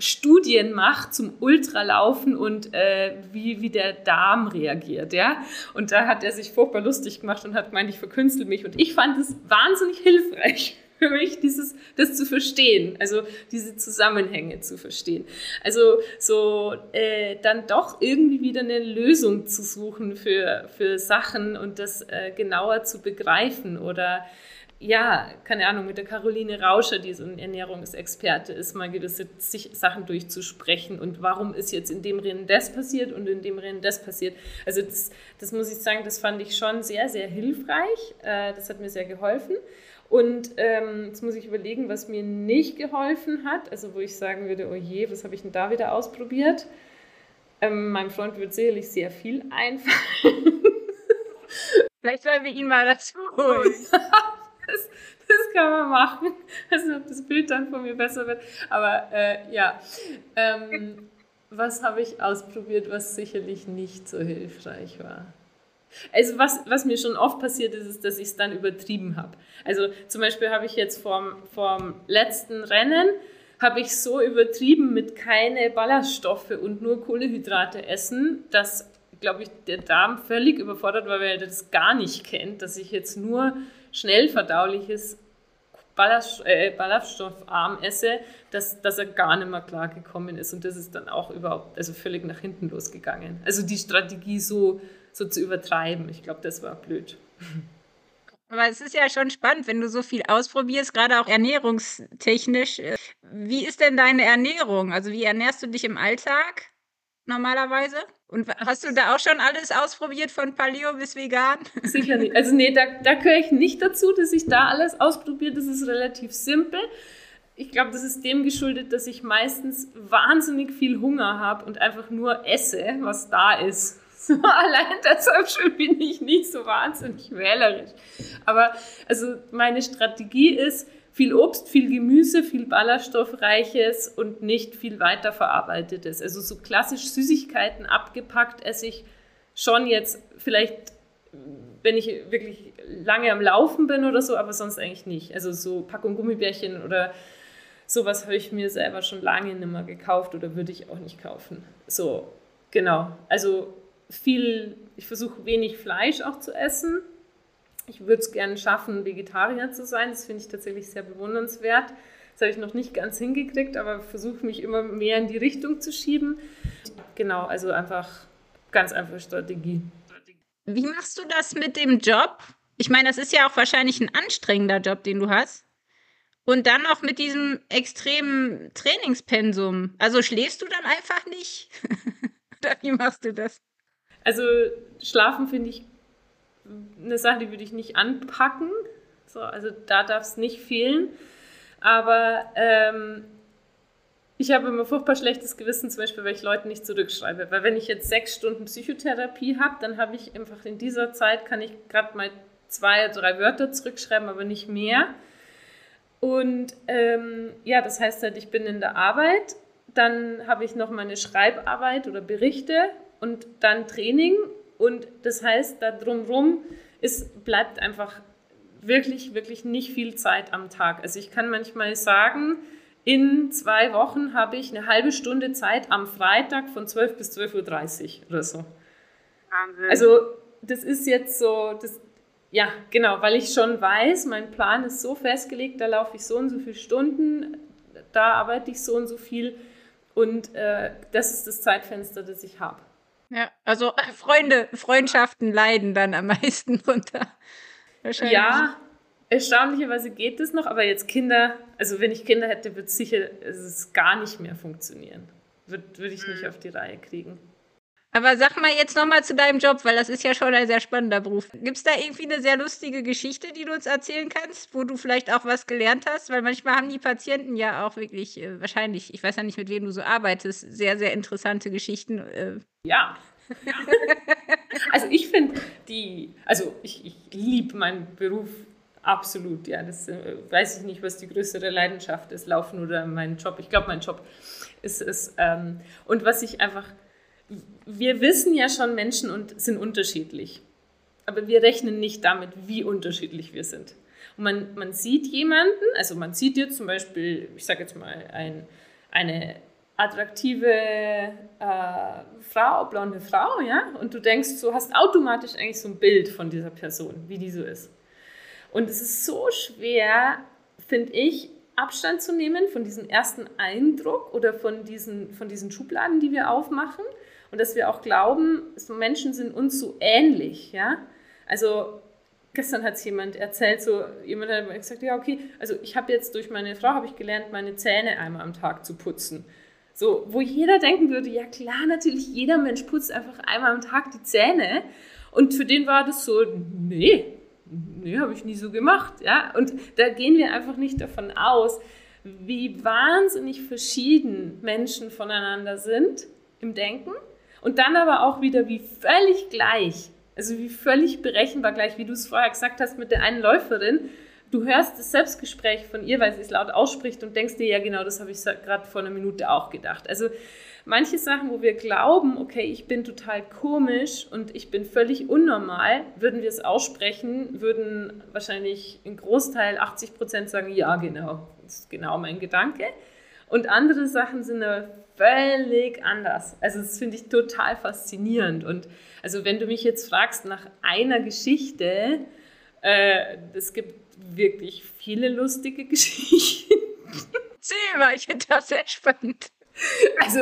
Speaker 3: Studien macht zum Ultralaufen und äh, wie, wie der Darm reagiert, ja. Und da hat er sich furchtbar lustig gemacht und hat gemeint, ich verkünstel mich. Und ich fand es wahnsinnig hilfreich für mich, dieses, das zu verstehen, also diese Zusammenhänge zu verstehen. Also so äh, dann doch irgendwie wieder eine Lösung zu suchen für, für Sachen und das äh, genauer zu begreifen oder ja, keine Ahnung, mit der Caroline Rauscher, die so ein Ernährungsexperte ist, mal gewisse Sachen durchzusprechen und warum ist jetzt in dem Rennen das passiert und in dem Rennen das passiert. Also das, das muss ich sagen, das fand ich schon sehr, sehr hilfreich. Äh, das hat mir sehr geholfen. Und ähm, jetzt muss ich überlegen, was mir nicht geholfen hat, also wo ich sagen würde, oh je, was habe ich denn da wieder ausprobiert? Ähm, meinem Freund wird sicherlich sehr viel einfallen.
Speaker 2: Vielleicht sollen wir ihn mal dazu holen.
Speaker 3: das, das kann man machen. Also ob das Bild dann von mir besser wird. Aber äh, ja, ähm, was habe ich ausprobiert, was sicherlich nicht so hilfreich war? Also was, was mir schon oft passiert ist, ist, dass ich es dann übertrieben habe. Also zum Beispiel habe ich jetzt vorm, vorm letzten Rennen, habe ich so übertrieben mit keine Ballaststoffe und nur Kohlehydrate essen, dass, glaube ich, der Darm völlig überfordert war, weil er das gar nicht kennt, dass ich jetzt nur schnell verdauliches äh, ballaststoffarm esse, dass, dass er gar nicht mehr klargekommen ist. Und das ist dann auch überhaupt, also völlig nach hinten losgegangen. Also die Strategie so, so zu übertreiben, ich glaube, das war blöd.
Speaker 2: Aber es ist ja schon spannend, wenn du so viel ausprobierst, gerade auch ernährungstechnisch. Wie ist denn deine Ernährung? Also wie ernährst du dich im Alltag normalerweise? Und hast du da auch schon alles ausprobiert, von Paleo bis vegan?
Speaker 3: Sicher nicht. Also nee, da, da gehöre ich nicht dazu, dass ich da alles ausprobiere. Das ist relativ simpel. Ich glaube, das ist dem geschuldet, dass ich meistens wahnsinnig viel Hunger habe und einfach nur esse, was da ist. So, allein deshalb bin ich nicht so wahnsinnig wählerisch. Aber also meine Strategie ist, viel Obst, viel Gemüse, viel Ballaststoffreiches und nicht viel weiterverarbeitetes. Also so klassisch Süßigkeiten abgepackt esse ich schon jetzt vielleicht, wenn ich wirklich lange am Laufen bin oder so, aber sonst eigentlich nicht. Also so Packung Gummibärchen oder sowas habe ich mir selber schon lange nicht mehr gekauft oder würde ich auch nicht kaufen. So, genau. Also viel, ich versuche wenig Fleisch auch zu essen. Ich würde es gerne schaffen, Vegetarier zu sein. Das finde ich tatsächlich sehr bewundernswert. Das habe ich noch nicht ganz hingekriegt, aber versuche mich immer mehr in die Richtung zu schieben. Genau, also einfach ganz einfache Strategie.
Speaker 2: Wie machst du das mit dem Job? Ich meine, das ist ja auch wahrscheinlich ein anstrengender Job, den du hast. Und dann noch mit diesem extremen Trainingspensum. Also schläfst du dann einfach nicht? Oder wie machst du das?
Speaker 3: Also schlafen finde ich eine Sache, die würde ich nicht anpacken. So, also da darf es nicht fehlen. Aber ähm, ich habe immer furchtbar schlechtes Gewissen, zum Beispiel, weil ich Leuten nicht zurückschreibe. Weil wenn ich jetzt sechs Stunden Psychotherapie habe, dann habe ich einfach in dieser Zeit, kann ich gerade mal zwei, drei Wörter zurückschreiben, aber nicht mehr. Und ähm, ja, das heißt halt, ich bin in der Arbeit, dann habe ich noch meine Schreibarbeit oder Berichte und dann Training. Und das heißt, da drumherum ist, bleibt einfach wirklich, wirklich nicht viel Zeit am Tag. Also ich kann manchmal sagen, in zwei Wochen habe ich eine halbe Stunde Zeit am Freitag von 12 bis 12.30 Uhr oder so. Wahnsinn. Also das ist jetzt so, das, ja, genau, weil ich schon weiß, mein Plan ist so festgelegt, da laufe ich so und so viele Stunden, da arbeite ich so und so viel und äh, das ist das Zeitfenster, das ich habe.
Speaker 2: Ja, also äh, Freunde, Freundschaften leiden dann am meisten drunter.
Speaker 3: Ja, erstaunlicherweise geht es noch, aber jetzt Kinder, also wenn ich Kinder hätte, wird es sicher es gar nicht mehr funktionieren. Würde würd ich nicht mhm. auf die Reihe kriegen.
Speaker 2: Aber sag mal jetzt nochmal zu deinem Job, weil das ist ja schon ein sehr spannender Beruf. Gibt es da irgendwie eine sehr lustige Geschichte, die du uns erzählen kannst, wo du vielleicht auch was gelernt hast? Weil manchmal haben die Patienten ja auch wirklich, äh, wahrscheinlich, ich weiß ja nicht, mit wem du so arbeitest, sehr, sehr interessante Geschichten. Äh.
Speaker 3: Ja. also ich finde die, also ich, ich liebe meinen Beruf absolut, ja. Das äh, weiß ich nicht, was die größere Leidenschaft ist, Laufen oder mein Job. Ich glaube, mein Job ist es. Ähm, und was ich einfach wir wissen ja schon, Menschen und, sind unterschiedlich. Aber wir rechnen nicht damit, wie unterschiedlich wir sind. Und man, man sieht jemanden, also man sieht jetzt zum Beispiel, ich sage jetzt mal, ein, eine attraktive äh, Frau, blonde Frau, ja, und du denkst, du hast automatisch eigentlich so ein Bild von dieser Person, wie die so ist. Und es ist so schwer, finde ich, Abstand zu nehmen von diesem ersten Eindruck oder von diesen, von diesen Schubladen, die wir aufmachen und dass wir auch glauben, so Menschen sind uns so ähnlich, ja. Also gestern hat es jemand erzählt, so jemand hat gesagt, ja okay, also ich habe jetzt durch meine Frau habe ich gelernt, meine Zähne einmal am Tag zu putzen. So, wo jeder denken würde, ja klar, natürlich, jeder Mensch putzt einfach einmal am Tag die Zähne. Und für den war das so, nee, nee, habe ich nie so gemacht, ja. Und da gehen wir einfach nicht davon aus, wie wahnsinnig verschieden Menschen voneinander sind im Denken und dann aber auch wieder wie völlig gleich, also wie völlig berechenbar gleich, wie du es vorher gesagt hast mit der einen Läuferin. Du hörst das Selbstgespräch von ihr, weil sie es laut ausspricht und denkst dir, ja genau, das habe ich gerade vor einer Minute auch gedacht. Also manche Sachen, wo wir glauben, okay, ich bin total komisch und ich bin völlig unnormal, würden wir es aussprechen, würden wahrscheinlich ein Großteil, 80 Prozent sagen, ja genau, das ist genau mein Gedanke. Und andere Sachen sind völlig anders. Also das finde ich total faszinierend. Und also wenn du mich jetzt fragst nach einer Geschichte, Äh, es gibt wirklich viele lustige Geschichten.
Speaker 2: Erzähl mal, ich finde das sehr spannend.
Speaker 3: Also,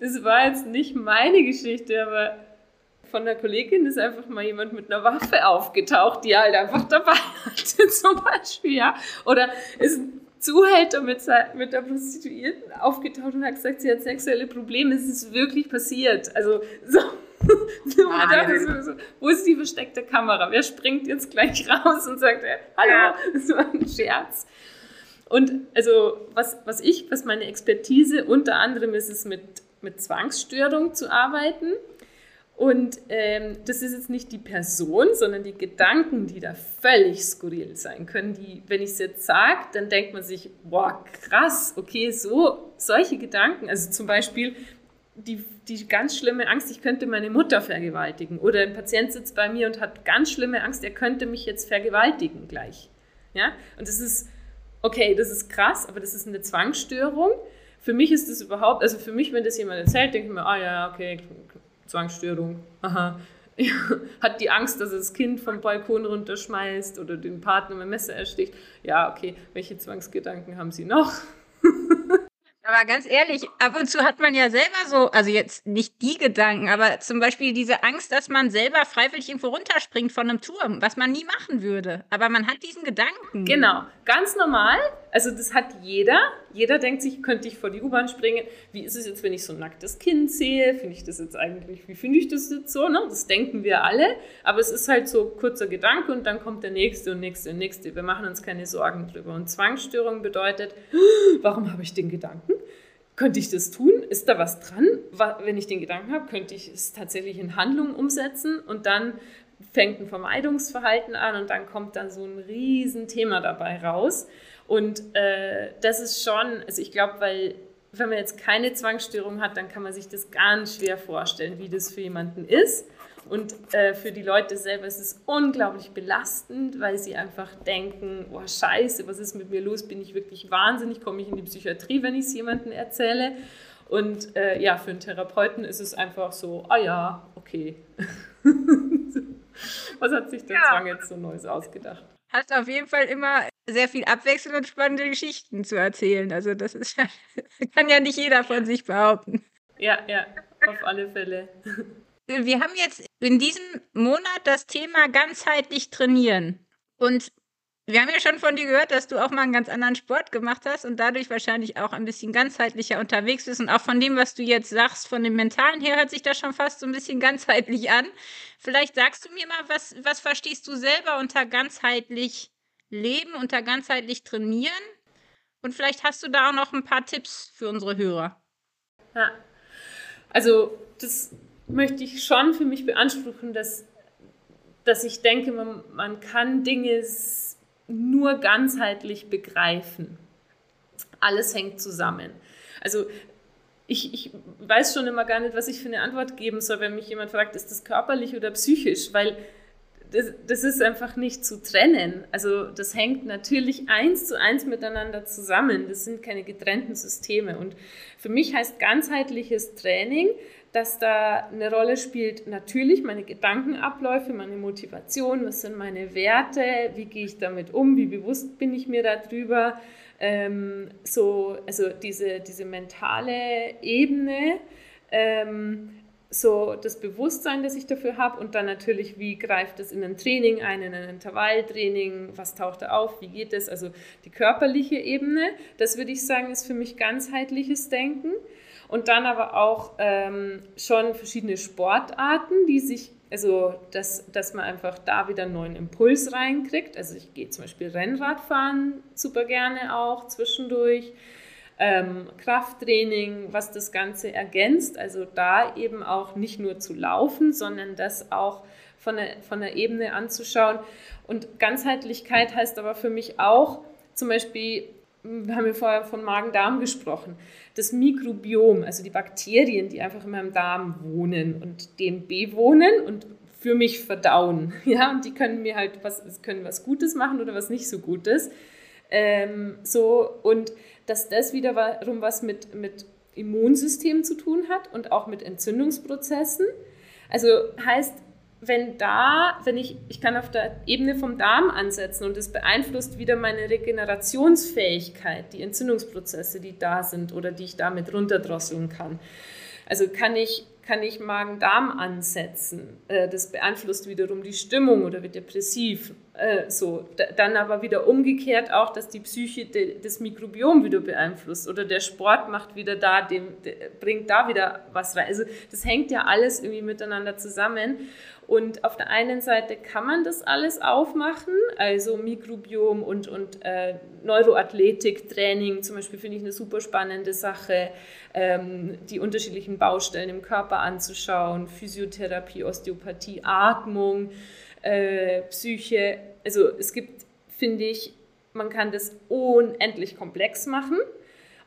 Speaker 3: das war jetzt nicht meine Geschichte, aber von der Kollegin ist einfach mal jemand mit einer Waffe aufgetaucht, die halt einfach dabei hatte, zum Beispiel, ja. Oder ist ein Zuhälter mit, mit der Prostituierten aufgetaucht und hat gesagt, sie hat sexuelle Probleme. Es ist wirklich passiert. Also, so. Wo ist die versteckte Kamera? Wer springt jetzt gleich raus und sagt, äh, hallo, das war ein Scherz. Und also was, was ich, was meine Expertise unter anderem ist, ist mit, mit Zwangsstörung zu arbeiten. Und ähm, das ist jetzt nicht die Person, sondern die Gedanken, die da völlig skurril sein können. Die, wenn ich es jetzt sage, dann denkt man sich, boah, krass, okay, so solche Gedanken. Also zum Beispiel die, die ganz schlimme Angst, ich könnte meine Mutter vergewaltigen. Oder ein Patient sitzt bei mir und hat ganz schlimme Angst, er könnte mich jetzt vergewaltigen gleich. Ja? Und das ist okay, das ist krass, aber das ist eine Zwangsstörung. Für mich ist das überhaupt, also für mich, wenn das jemand erzählt, denke ich mir, ah ja, okay, Zwangsstörung, aha. Ja, hat die Angst, dass er das Kind vom Balkon runterschmeißt oder den Partner mit Messer ersticht. Ja, okay, welche Zwangsgedanken haben Sie noch?
Speaker 2: Aber ganz ehrlich, ab und zu hat man ja selber so, also jetzt nicht die Gedanken, aber zum Beispiel diese Angst, dass man selber freiwillig irgendwo runterspringt von einem Turm, was man nie machen würde. Aber man hat diesen Gedanken.
Speaker 3: Genau, ganz normal. Also das hat jeder. Jeder denkt sich, könnte ich vor die U-Bahn springen? Wie ist es jetzt, wenn ich so ein nacktes Kind sehe? Finde ich das jetzt eigentlich, wie finde ich das jetzt so? Ne? Das denken wir alle. Aber es ist halt so kurzer Gedanke und dann kommt der nächste und nächste und nächste. Wir machen uns keine Sorgen drüber. Und Zwangsstörung bedeutet, warum habe ich den Gedanken? Könnte ich das tun? Ist da was dran? Wenn ich den Gedanken habe, könnte ich es tatsächlich in Handlung umsetzen und dann fängt ein Vermeidungsverhalten an und dann kommt dann so ein Riesenthema dabei raus. Und äh, das ist schon, also ich glaube, weil wenn man jetzt keine Zwangsstörung hat, dann kann man sich das ganz schwer vorstellen, wie das für jemanden ist. Und äh, für die Leute selber ist es unglaublich belastend, weil sie einfach denken, oh scheiße, was ist mit mir los? Bin ich wirklich wahnsinnig? Komme ich in die Psychiatrie, wenn ich es jemandem erzähle? Und äh, ja, für einen Therapeuten ist es einfach so, ah ja, okay. was hat sich der ja. Zwang jetzt so Neues ausgedacht?
Speaker 2: Hast auf jeden Fall immer sehr viel Abwechslung und spannende Geschichten zu erzählen. Also das ist kann ja nicht jeder von sich behaupten.
Speaker 3: Ja, ja, auf alle Fälle.
Speaker 2: Wir haben jetzt in diesem Monat das Thema ganzheitlich trainieren. Und wir haben ja schon von dir gehört, dass du auch mal einen ganz anderen Sport gemacht hast und dadurch wahrscheinlich auch ein bisschen ganzheitlicher unterwegs bist. Und auch von dem, was du jetzt sagst, von dem Mentalen her, hört sich das schon fast so ein bisschen ganzheitlich an. Vielleicht sagst du mir mal, was, was verstehst du selber unter ganzheitlich leben, unter ganzheitlich trainieren? Und vielleicht hast du da auch noch ein paar Tipps für unsere Hörer.
Speaker 3: Ja, also das möchte ich schon für mich beanspruchen, dass, dass ich denke, man, man kann Dinge nur ganzheitlich begreifen. Alles hängt zusammen. Also ich, ich, weiß schon immer gar nicht, was ich für eine Antwort geben soll, wenn mich jemand fragt, ist das körperlich oder psychisch? Weil das, das ist einfach nicht zu trennen. Also das hängt natürlich eins zu eins miteinander zusammen. Das sind keine getrennten Systeme. Und für mich heißt ganzheitliches Training, dass da eine Rolle spielt natürlich meine Gedankenabläufe, meine Motivation, was sind meine Werte, wie gehe ich damit um, wie bewusst bin ich mir darüber. Ähm, so, also diese, diese mentale Ebene, ähm, so das Bewusstsein, das ich dafür habe und dann natürlich, wie greift es in ein Training ein, in ein Intervalltraining, was taucht da auf, wie geht es, also die körperliche Ebene, das würde ich sagen, ist für mich ganzheitliches Denken und dann aber auch ähm, schon verschiedene Sportarten, die sich, also dass, dass man einfach da wieder einen neuen Impuls reinkriegt. Also ich gehe zum Beispiel Rennradfahren super gerne auch zwischendurch. Ähm, Krafttraining, was das Ganze ergänzt. Also da eben auch nicht nur zu laufen, sondern das auch von der, von der Ebene anzuschauen. Und Ganzheitlichkeit heißt aber für mich auch, zum Beispiel, wir haben ja vorher von Magen-Darm gesprochen das Mikrobiom, also die Bakterien, die einfach in meinem Darm wohnen und dem bewohnen und für mich verdauen. Ja, und die können mir halt was, können was Gutes machen oder was nicht so Gutes. Ähm, so, und dass das wiederum was mit, mit Immunsystem zu tun hat und auch mit Entzündungsprozessen. Also heißt, wenn da, wenn ich, ich kann auf der Ebene vom Darm ansetzen und es beeinflusst wieder meine Regenerationsfähigkeit, die Entzündungsprozesse, die da sind oder die ich damit runterdrosseln kann. Also kann ich kann ich Magen-Darm ansetzen. Äh, das beeinflusst wiederum die Stimmung oder wird depressiv. Äh, so. Dann aber wieder umgekehrt auch, dass die Psyche das Mikrobiom wieder beeinflusst oder der Sport macht wieder da, dem, bringt da wieder was rein. Also das hängt ja alles irgendwie miteinander zusammen. Und auf der einen Seite kann man das alles aufmachen, also Mikrobiom und, und äh, Neuroathletik-Training zum Beispiel finde ich eine super spannende Sache, ähm, die unterschiedlichen Baustellen im Körper anzuschauen, Physiotherapie, Osteopathie, Atmung, äh, Psyche. Also es gibt, finde ich, man kann das unendlich komplex machen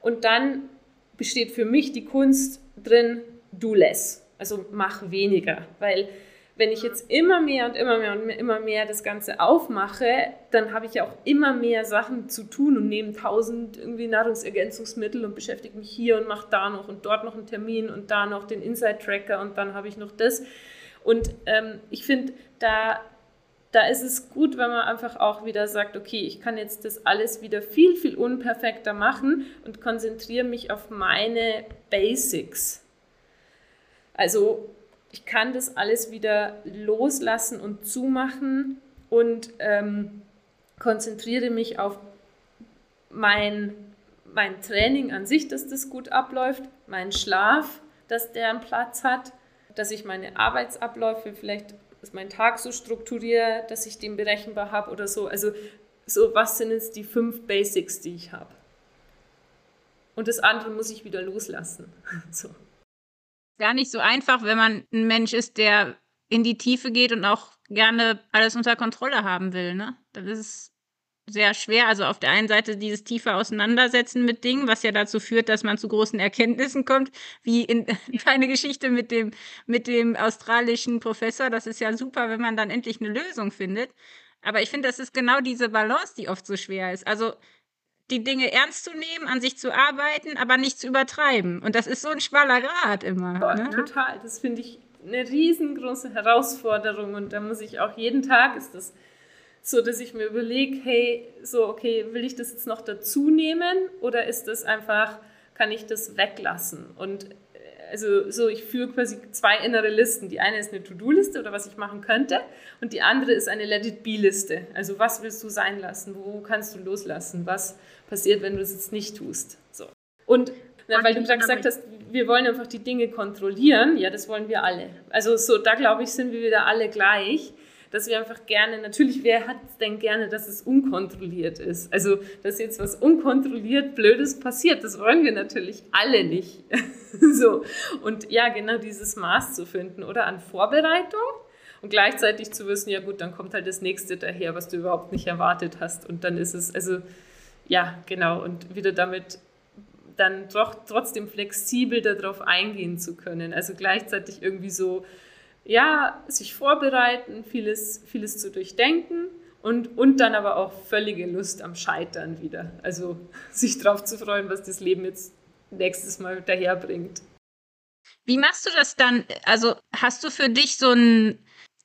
Speaker 3: und dann besteht für mich die Kunst drin, do less, also mach weniger, weil wenn ich jetzt immer mehr und immer mehr und immer mehr das Ganze aufmache, dann habe ich ja auch immer mehr Sachen zu tun und nehme tausend irgendwie Nahrungsergänzungsmittel und beschäftige mich hier und mache da noch und dort noch einen Termin und da noch den Inside-Tracker und dann habe ich noch das. Und ähm, ich finde, da, da ist es gut, wenn man einfach auch wieder sagt, okay, ich kann jetzt das alles wieder viel, viel unperfekter machen und konzentriere mich auf meine Basics. Also ich kann das alles wieder loslassen und zumachen und ähm, konzentriere mich auf mein, mein Training an sich, dass das gut abläuft, meinen Schlaf, dass der einen Platz hat, dass ich meine Arbeitsabläufe vielleicht, dass mein Tag so strukturiere, dass ich den berechenbar habe oder so. Also so, was sind jetzt die fünf Basics, die ich habe? Und das andere muss ich wieder loslassen. So
Speaker 2: gar nicht so einfach, wenn man ein Mensch ist, der in die Tiefe geht und auch gerne alles unter Kontrolle haben will. Ne? Das ist sehr schwer. Also auf der einen Seite dieses tiefe Auseinandersetzen mit Dingen, was ja dazu führt, dass man zu großen Erkenntnissen kommt, wie in deine Geschichte mit dem, mit dem australischen Professor. Das ist ja super, wenn man dann endlich eine Lösung findet. Aber ich finde, das ist genau diese Balance, die oft so schwer ist. Also die Dinge ernst zu nehmen, an sich zu arbeiten, aber nicht zu übertreiben. Und das ist so ein schmaler Grad immer.
Speaker 3: Boah, ne? Total. Das finde ich eine riesengroße Herausforderung. Und da muss ich auch jeden Tag ist das so, dass ich mir überlege, hey, so, okay, will ich das jetzt noch dazu nehmen oder ist das einfach, kann ich das weglassen? Und also so, ich führe quasi zwei innere Listen. Die eine ist eine To-Do-Liste oder was ich machen könnte und die andere ist eine Let-it-be-Liste. Also was willst du sein lassen? Wo kannst du loslassen? Was passiert, wenn du es jetzt nicht tust? So. Und na, weil du gerade gesagt hast, wir wollen einfach die Dinge kontrollieren. Ja, das wollen wir alle. Also so, da glaube ich, sind wir wieder alle gleich dass wir einfach gerne, natürlich, wer hat denn gerne, dass es unkontrolliert ist? Also, dass jetzt was unkontrolliert Blödes passiert, das wollen wir natürlich alle nicht. so. Und ja, genau dieses Maß zu finden, oder? An Vorbereitung und gleichzeitig zu wissen, ja gut, dann kommt halt das nächste daher, was du überhaupt nicht erwartet hast. Und dann ist es, also, ja, genau, und wieder damit dann doch trotzdem flexibel darauf eingehen zu können. Also gleichzeitig irgendwie so ja, sich vorbereiten, vieles, vieles zu durchdenken und, und dann aber auch völlige Lust am Scheitern wieder. Also sich darauf zu freuen, was das Leben jetzt nächstes Mal daherbringt.
Speaker 2: Wie machst du das dann? Also hast du für dich so ein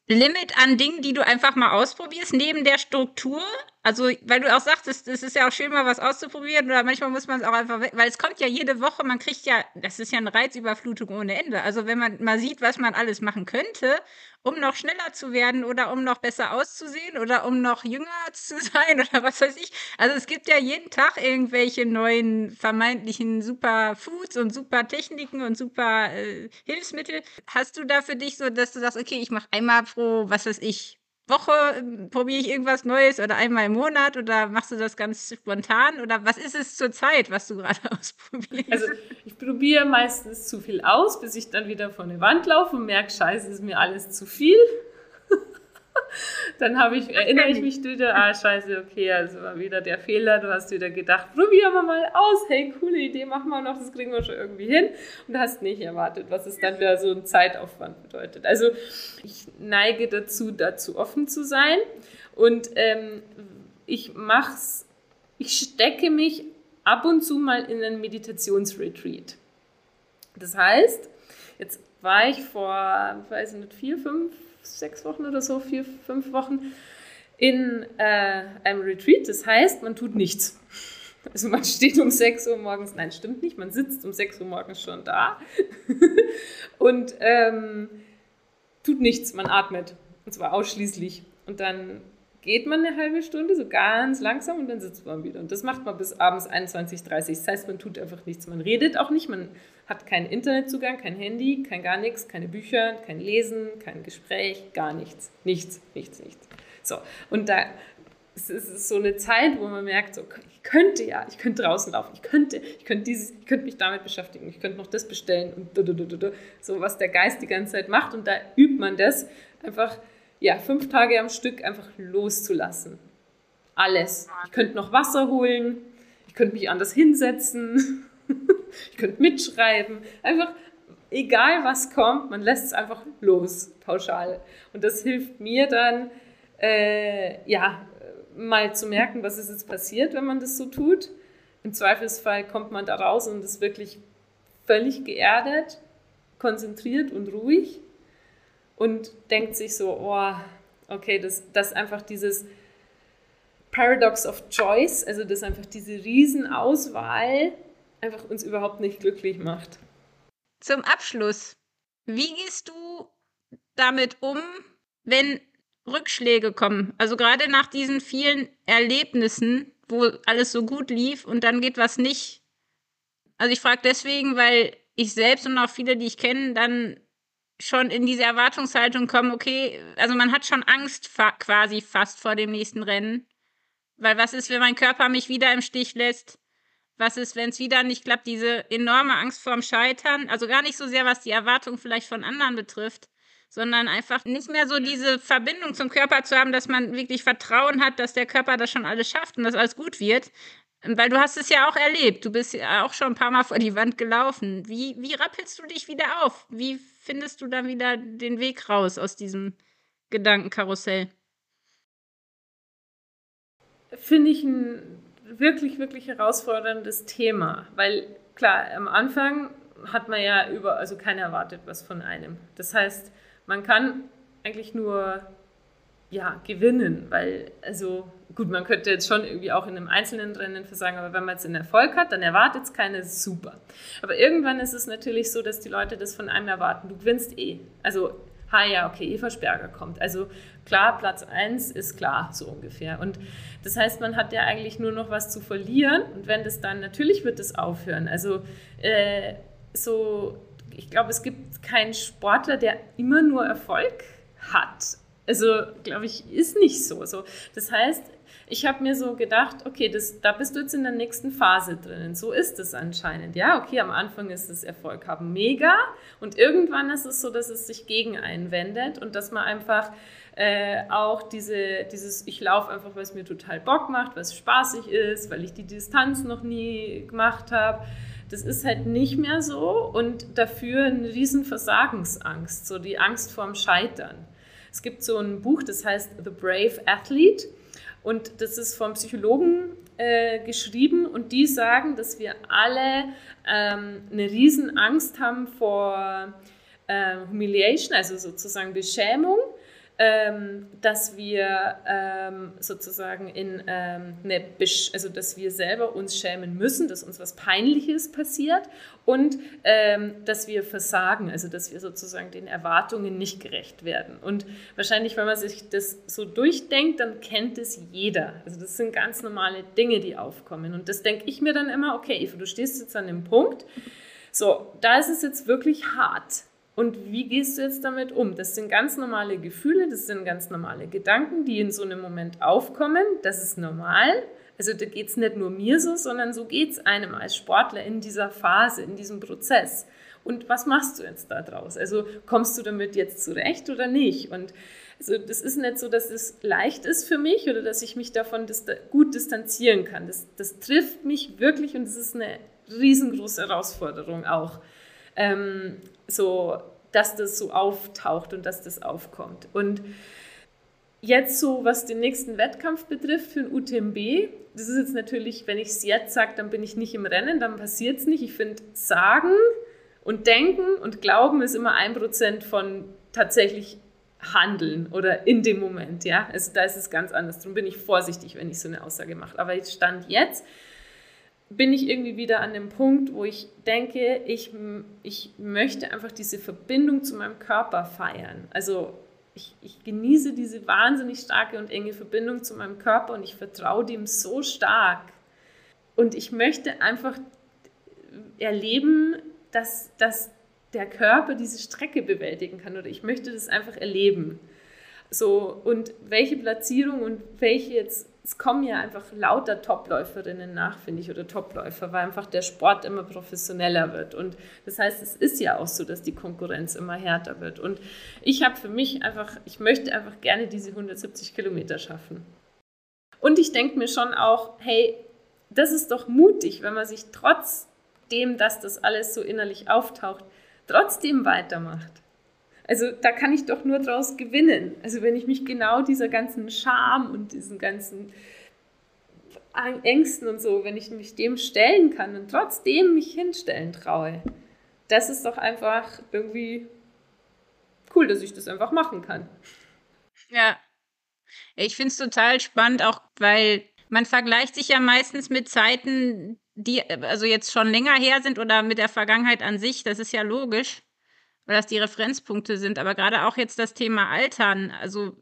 Speaker 2: Limit an Dingen, die du einfach mal ausprobierst, neben der Struktur? Also, weil du auch sagst, es, ist ja auch schön, mal was auszuprobieren oder manchmal muss man es auch einfach, weil es kommt ja jede Woche, man kriegt ja, das ist ja eine Reizüberflutung ohne Ende. Also, wenn man mal sieht, was man alles machen könnte, um noch schneller zu werden oder um noch besser auszusehen oder um noch jünger zu sein oder was weiß ich. Also, es gibt ja jeden Tag irgendwelche neuen vermeintlichen super Foods und super Techniken und super äh, Hilfsmittel. Hast du da für dich so, dass du sagst, okay, ich mache einmal pro, was weiß ich, Woche ähm, probiere ich irgendwas Neues oder einmal im Monat oder machst du das ganz spontan oder was ist es zur Zeit, was du gerade ausprobierst?
Speaker 3: Also ich probiere meistens zu viel aus, bis ich dann wieder vor eine Wand laufe und merke, scheiße, ist mir alles zu viel. Dann habe ich, erinnere ich mich wieder, ah, scheiße, okay, also war wieder der Fehler, du hast wieder gedacht, probieren wir mal aus, hey, coole Idee, machen wir noch, das kriegen wir schon irgendwie hin. Und hast nicht erwartet, was es dann wieder so ein Zeitaufwand bedeutet. Also ich neige dazu, dazu offen zu sein. Und ähm, ich mach's, ich stecke mich ab und zu mal in einen Meditationsretreat. Das heißt, jetzt war ich vor, weiß nicht, vier, fünf, sechs Wochen oder so, vier, fünf Wochen, in äh, einem Retreat. Das heißt, man tut nichts. Also man steht um 6 Uhr morgens, nein, stimmt nicht, man sitzt um 6 Uhr morgens schon da und ähm, tut nichts, man atmet. Und zwar ausschließlich. Und dann geht man eine halbe Stunde, so ganz langsam und dann sitzt man wieder. Und das macht man bis abends 21, 30. Das heißt, man tut einfach nichts. Man redet auch nicht, man hat keinen Internetzugang, kein Handy, kein gar nichts, keine Bücher, kein Lesen, kein Gespräch, gar nichts. Nichts, nichts, nichts. So, und da es ist so eine Zeit, wo man merkt, so, ich könnte ja, ich könnte draußen laufen, ich könnte, ich könnte dieses, ich könnte mich damit beschäftigen, ich könnte noch das bestellen und so, was der Geist die ganze Zeit macht. Und da übt man das einfach ja, fünf Tage am Stück einfach loszulassen. Alles. Ich könnte noch Wasser holen, ich könnte mich anders hinsetzen, ich könnte mitschreiben. Einfach, egal was kommt, man lässt es einfach los, pauschal. Und das hilft mir dann, äh, ja, mal zu merken, was ist jetzt passiert, wenn man das so tut. Im Zweifelsfall kommt man da raus und ist wirklich völlig geerdet, konzentriert und ruhig und denkt sich so, oh, okay, das, das einfach dieses Paradox of Choice, also dass einfach diese Riesenauswahl einfach uns überhaupt nicht glücklich macht.
Speaker 2: Zum Abschluss, wie gehst du damit um, wenn Rückschläge kommen? Also gerade nach diesen vielen Erlebnissen, wo alles so gut lief und dann geht was nicht. Also ich frage deswegen, weil ich selbst und auch viele, die ich kenne, dann schon in diese Erwartungshaltung kommen, okay, also man hat schon Angst fa quasi fast vor dem nächsten Rennen. Weil was ist, wenn mein Körper mich wieder im Stich lässt? Was ist, wenn es wieder nicht klappt? Diese enorme Angst vorm Scheitern. Also gar nicht so sehr, was die Erwartung vielleicht von anderen betrifft, sondern einfach nicht mehr so diese Verbindung zum Körper zu haben, dass man wirklich Vertrauen hat, dass der Körper das schon alles schafft und dass alles gut wird. Weil du hast es ja auch erlebt. Du bist ja auch schon ein paar Mal vor die Wand gelaufen. Wie, wie rappelst du dich wieder auf? Wie findest du dann wieder den Weg raus aus diesem Gedankenkarussell?
Speaker 3: Finde ich ein wirklich, wirklich herausforderndes Thema. Weil klar, am Anfang hat man ja über, also keiner erwartet was von einem. Das heißt, man kann eigentlich nur ja, gewinnen, weil, also gut, man könnte jetzt schon irgendwie auch in einem einzelnen Rennen versagen, aber wenn man jetzt einen Erfolg hat, dann erwartet es keiner, super. Aber irgendwann ist es natürlich so, dass die Leute das von einem erwarten, du gewinnst eh. Also, ha ja, okay, Eva Sperger kommt. Also klar, Platz 1 ist klar, so ungefähr. Und das heißt, man hat ja eigentlich nur noch was zu verlieren und wenn das dann, natürlich wird es aufhören. Also äh, so, ich glaube, es gibt keinen Sportler, der immer nur Erfolg hat. Also, glaube ich, ist nicht so. so. Das heißt, ich habe mir so gedacht, okay, das, da bist du jetzt in der nächsten Phase drinnen. So ist es anscheinend. Ja, okay, am Anfang ist es Erfolg haben mega und irgendwann ist es so, dass es sich gegen einwendet und dass man einfach äh, auch diese, dieses, ich laufe einfach, weil es mir total Bock macht, weil es spaßig ist, weil ich die Distanz noch nie gemacht habe. Das ist halt nicht mehr so und dafür eine riesen Versagensangst, so die Angst vorm Scheitern. Es gibt so ein Buch, das heißt The Brave Athlete. Und das ist vom Psychologen äh, geschrieben und die sagen, dass wir alle ähm, eine Riesen Angst haben vor äh, Humiliation, also sozusagen Beschämung ähm, dass wir ähm, sozusagen in ähm, eine, Besch also dass wir selber uns schämen müssen, dass uns was Peinliches passiert und ähm, dass wir versagen, also dass wir sozusagen den Erwartungen nicht gerecht werden. Und wahrscheinlich, wenn man sich das so durchdenkt, dann kennt es jeder. Also das sind ganz normale Dinge, die aufkommen. Und das denke ich mir dann immer, okay, Eva, du stehst jetzt an dem Punkt, so, da ist es jetzt wirklich hart. Und wie gehst du jetzt damit um? Das sind ganz normale Gefühle, das sind ganz normale Gedanken, die in so einem Moment aufkommen. Das ist normal. Also da geht es nicht nur mir so, sondern so geht es einem als Sportler in dieser Phase, in diesem Prozess. Und was machst du jetzt da draus? Also kommst du damit jetzt zurecht oder nicht? Und also das ist nicht so, dass es leicht ist für mich oder dass ich mich davon gut distanzieren kann. Das, das trifft mich wirklich und es ist eine riesengroße Herausforderung auch ähm, so, dass das so auftaucht und dass das aufkommt. Und jetzt so, was den nächsten Wettkampf betrifft für den UTMB, das ist jetzt natürlich, wenn ich es jetzt sage, dann bin ich nicht im Rennen, dann passiert es nicht. Ich finde, sagen und denken und glauben ist immer ein Prozent von tatsächlich handeln oder in dem Moment, ja. Also da ist es ganz anders. Darum bin ich vorsichtig, wenn ich so eine Aussage mache. Aber ich stand jetzt, bin ich irgendwie wieder an dem Punkt, wo ich denke, ich, ich möchte einfach diese Verbindung zu meinem Körper feiern. Also ich, ich genieße diese wahnsinnig starke und enge Verbindung zu meinem Körper und ich vertraue dem so stark. Und ich möchte einfach erleben, dass, dass der Körper diese Strecke bewältigen kann oder ich möchte das einfach erleben. So, und welche Platzierung und welche jetzt, es kommen ja einfach lauter Topläuferinnen nach, finde ich, oder Topläufer, weil einfach der Sport immer professioneller wird. Und das heißt, es ist ja auch so, dass die Konkurrenz immer härter wird. Und ich habe für mich einfach, ich möchte einfach gerne diese 170 Kilometer schaffen. Und ich denke mir schon auch, hey, das ist doch mutig, wenn man sich trotzdem, dass das alles so innerlich auftaucht, trotzdem weitermacht. Also da kann ich doch nur draus gewinnen. Also wenn ich mich genau dieser ganzen Scham und diesen ganzen Ängsten und so, wenn ich mich dem stellen kann und trotzdem mich hinstellen traue, das ist doch einfach irgendwie cool, dass ich das einfach machen kann.
Speaker 2: Ja. Ich finde es total spannend, auch weil man vergleicht sich ja meistens mit Zeiten, die also jetzt schon länger her sind oder mit der Vergangenheit an sich. Das ist ja logisch weil das die Referenzpunkte sind. Aber gerade auch jetzt das Thema Altern. Also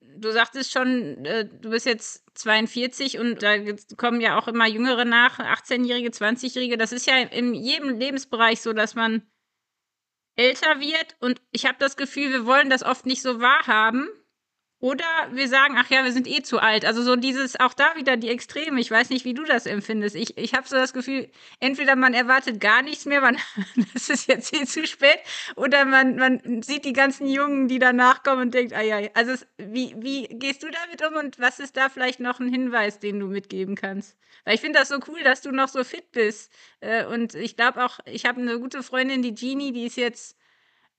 Speaker 2: du sagtest schon, äh, du bist jetzt 42 und da kommen ja auch immer Jüngere nach, 18-Jährige, 20-Jährige. Das ist ja in jedem Lebensbereich so, dass man älter wird und ich habe das Gefühl, wir wollen das oft nicht so wahrhaben. Oder wir sagen, ach ja, wir sind eh zu alt. Also so dieses, auch da wieder die Extreme. Ich weiß nicht, wie du das empfindest. Ich, ich habe so das Gefühl, entweder man erwartet gar nichts mehr, man, das ist jetzt eh zu spät, oder man, man sieht die ganzen Jungen, die danach kommen und denkt, ah ja, also es, wie, wie gehst du damit um und was ist da vielleicht noch ein Hinweis, den du mitgeben kannst? Weil ich finde das so cool, dass du noch so fit bist. Äh, und ich glaube auch, ich habe eine gute Freundin, die Jeannie, die ist jetzt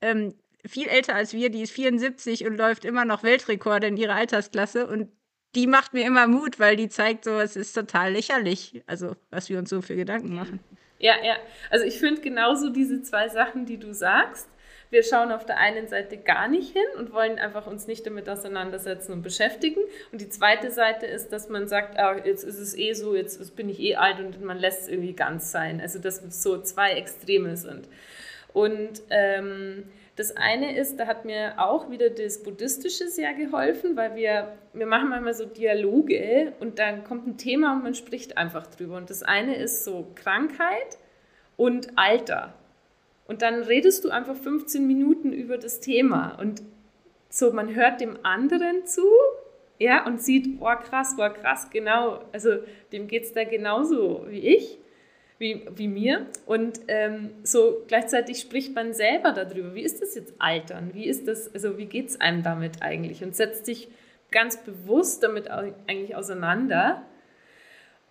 Speaker 2: ähm, viel älter als wir, die ist 74 und läuft immer noch Weltrekorde in ihrer Altersklasse und die macht mir immer Mut, weil die zeigt so, es ist total lächerlich, also was wir uns so für Gedanken machen.
Speaker 3: Ja, ja. Also ich finde genauso diese zwei Sachen, die du sagst. Wir schauen auf der einen Seite gar nicht hin und wollen einfach uns nicht damit auseinandersetzen und beschäftigen. Und die zweite Seite ist, dass man sagt, ah, jetzt ist es eh so, jetzt bin ich eh alt und man lässt es irgendwie ganz sein. Also dass so zwei Extreme sind. Und ähm, das eine ist, da hat mir auch wieder das Buddhistische sehr geholfen, weil wir, wir machen manchmal so Dialoge und dann kommt ein Thema und man spricht einfach drüber. Und das eine ist so Krankheit und Alter. Und dann redest du einfach 15 Minuten über das Thema und so, man hört dem anderen zu, ja, und sieht, boah, krass, boah, krass, genau, also dem geht es da genauso wie ich wie, wie mir. Und ähm, so gleichzeitig spricht man selber darüber, wie ist das jetzt Altern? Wie ist das, also wie geht es einem damit eigentlich? Und setzt sich ganz bewusst damit eigentlich auseinander.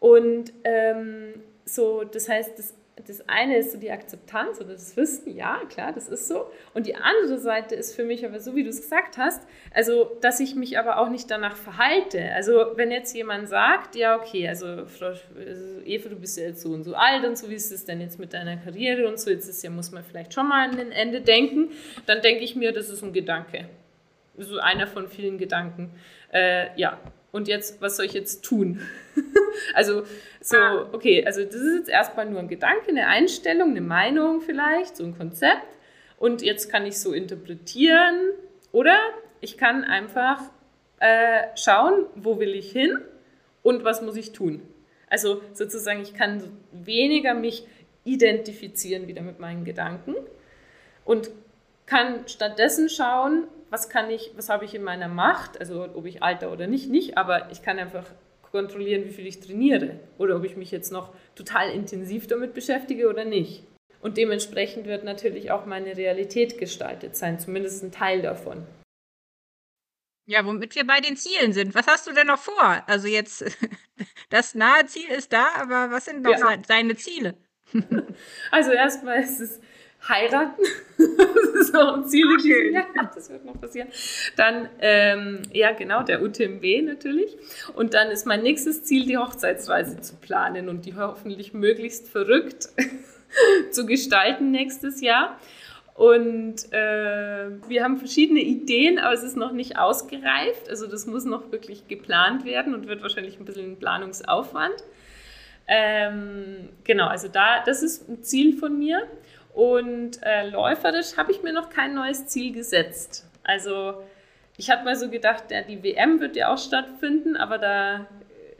Speaker 3: Und ähm, so, das heißt, das das eine ist so die Akzeptanz oder das Wissen, ja, klar, das ist so. Und die andere Seite ist für mich aber so, wie du es gesagt hast, also, dass ich mich aber auch nicht danach verhalte. Also, wenn jetzt jemand sagt, ja, okay, also, Frau also Eva, du bist ja jetzt so und so alt und so, wie ist es denn jetzt mit deiner Karriere und so, jetzt ist ja, muss man vielleicht schon mal an ein Ende denken, dann denke ich mir, das ist ein Gedanke. So einer von vielen Gedanken. Äh, ja, und jetzt, was soll ich jetzt tun? also, so, ah. okay, also das ist jetzt erstmal nur ein Gedanke, eine Einstellung, eine Meinung vielleicht, so ein Konzept. Und jetzt kann ich so interpretieren oder ich kann einfach äh, schauen, wo will ich hin und was muss ich tun. Also sozusagen, ich kann weniger mich identifizieren wieder mit meinen Gedanken und kann stattdessen schauen, was kann ich, was habe ich in meiner Macht, also ob ich alter oder nicht, nicht, aber ich kann einfach kontrollieren, wie viel ich trainiere oder ob ich mich jetzt noch total intensiv damit beschäftige oder nicht. Und dementsprechend wird natürlich auch meine Realität gestaltet sein, zumindest ein Teil davon.
Speaker 2: Ja, womit wir bei den Zielen sind. Was hast du denn noch vor? Also jetzt, das nahe Ziel ist da, aber was sind noch ja. deine Ziele?
Speaker 3: Also erstmal ist es heiraten. das ist auch ein Ziel in diesem Jahr. Das wird noch passieren. Dann, ähm, ja, genau, der UTMB natürlich. Und dann ist mein nächstes Ziel, die Hochzeitsreise zu planen und die hoffentlich möglichst verrückt zu gestalten nächstes Jahr. Und äh, wir haben verschiedene Ideen, aber es ist noch nicht ausgereift. Also das muss noch wirklich geplant werden und wird wahrscheinlich ein bisschen ein Planungsaufwand. Ähm, genau, also da, das ist ein Ziel von mir. Und äh, läuferisch habe ich mir noch kein neues Ziel gesetzt. Also ich hatte mal so gedacht, ja, die WM wird ja auch stattfinden, aber da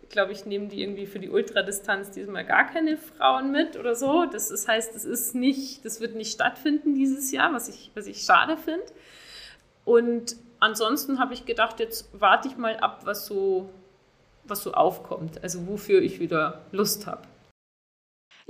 Speaker 3: glaube ich, nehmen die irgendwie für die Ultradistanz diesmal gar keine Frauen mit oder so. Das, das heißt, das ist nicht, das wird nicht stattfinden dieses Jahr, was ich, was ich schade finde. Und ansonsten habe ich gedacht, jetzt warte ich mal ab, was so, was so aufkommt, also wofür ich wieder Lust habe.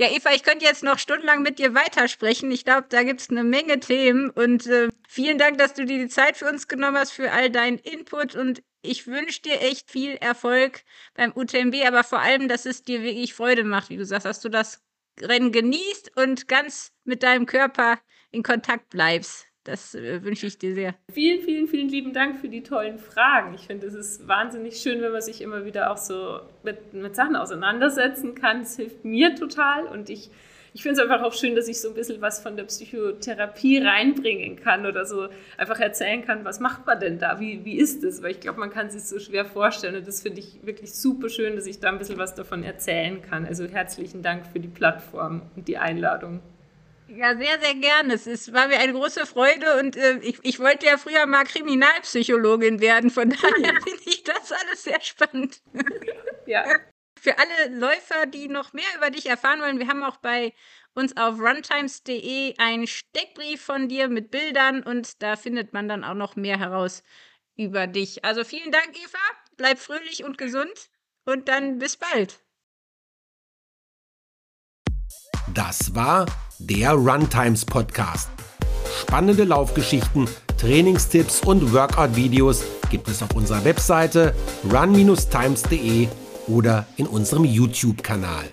Speaker 2: Ja, Eva, ich könnte jetzt noch stundenlang mit dir weitersprechen. Ich glaube, da gibt es eine Menge Themen. Und äh, vielen Dank, dass du dir die Zeit für uns genommen hast, für all deinen Input. Und ich wünsche dir echt viel Erfolg beim UTMB, aber vor allem, dass es dir wirklich Freude macht, wie du sagst, dass du das Rennen genießt und ganz mit deinem Körper in Kontakt bleibst. Das äh, wünsche ich dir sehr.
Speaker 3: Vielen, vielen, vielen lieben Dank für die tollen Fragen. Ich finde, es ist wahnsinnig schön, wenn man sich immer wieder auch so mit, mit Sachen auseinandersetzen kann. Es hilft mir total und ich, ich finde es einfach auch schön, dass ich so ein bisschen was von der Psychotherapie reinbringen kann oder so einfach erzählen kann, was macht man denn da, wie, wie ist es? Weil ich glaube, man kann sich so schwer vorstellen und das finde ich wirklich super schön, dass ich da ein bisschen was davon erzählen kann. Also herzlichen Dank für die Plattform und die Einladung.
Speaker 2: Ja, sehr, sehr gerne. Es ist, war mir eine große Freude und äh, ich, ich wollte ja früher mal Kriminalpsychologin werden. Von daher finde ich das alles sehr spannend. Ja. Für alle Läufer, die noch mehr über dich erfahren wollen, wir haben auch bei uns auf runtimes.de einen Steckbrief von dir mit Bildern und da findet man dann auch noch mehr heraus über dich. Also vielen Dank, Eva. Bleib fröhlich und gesund und dann bis bald.
Speaker 1: Das war der Runtimes Podcast. Spannende Laufgeschichten, Trainingstipps und Workout-Videos gibt es auf unserer Webseite run-times.de oder in unserem YouTube-Kanal.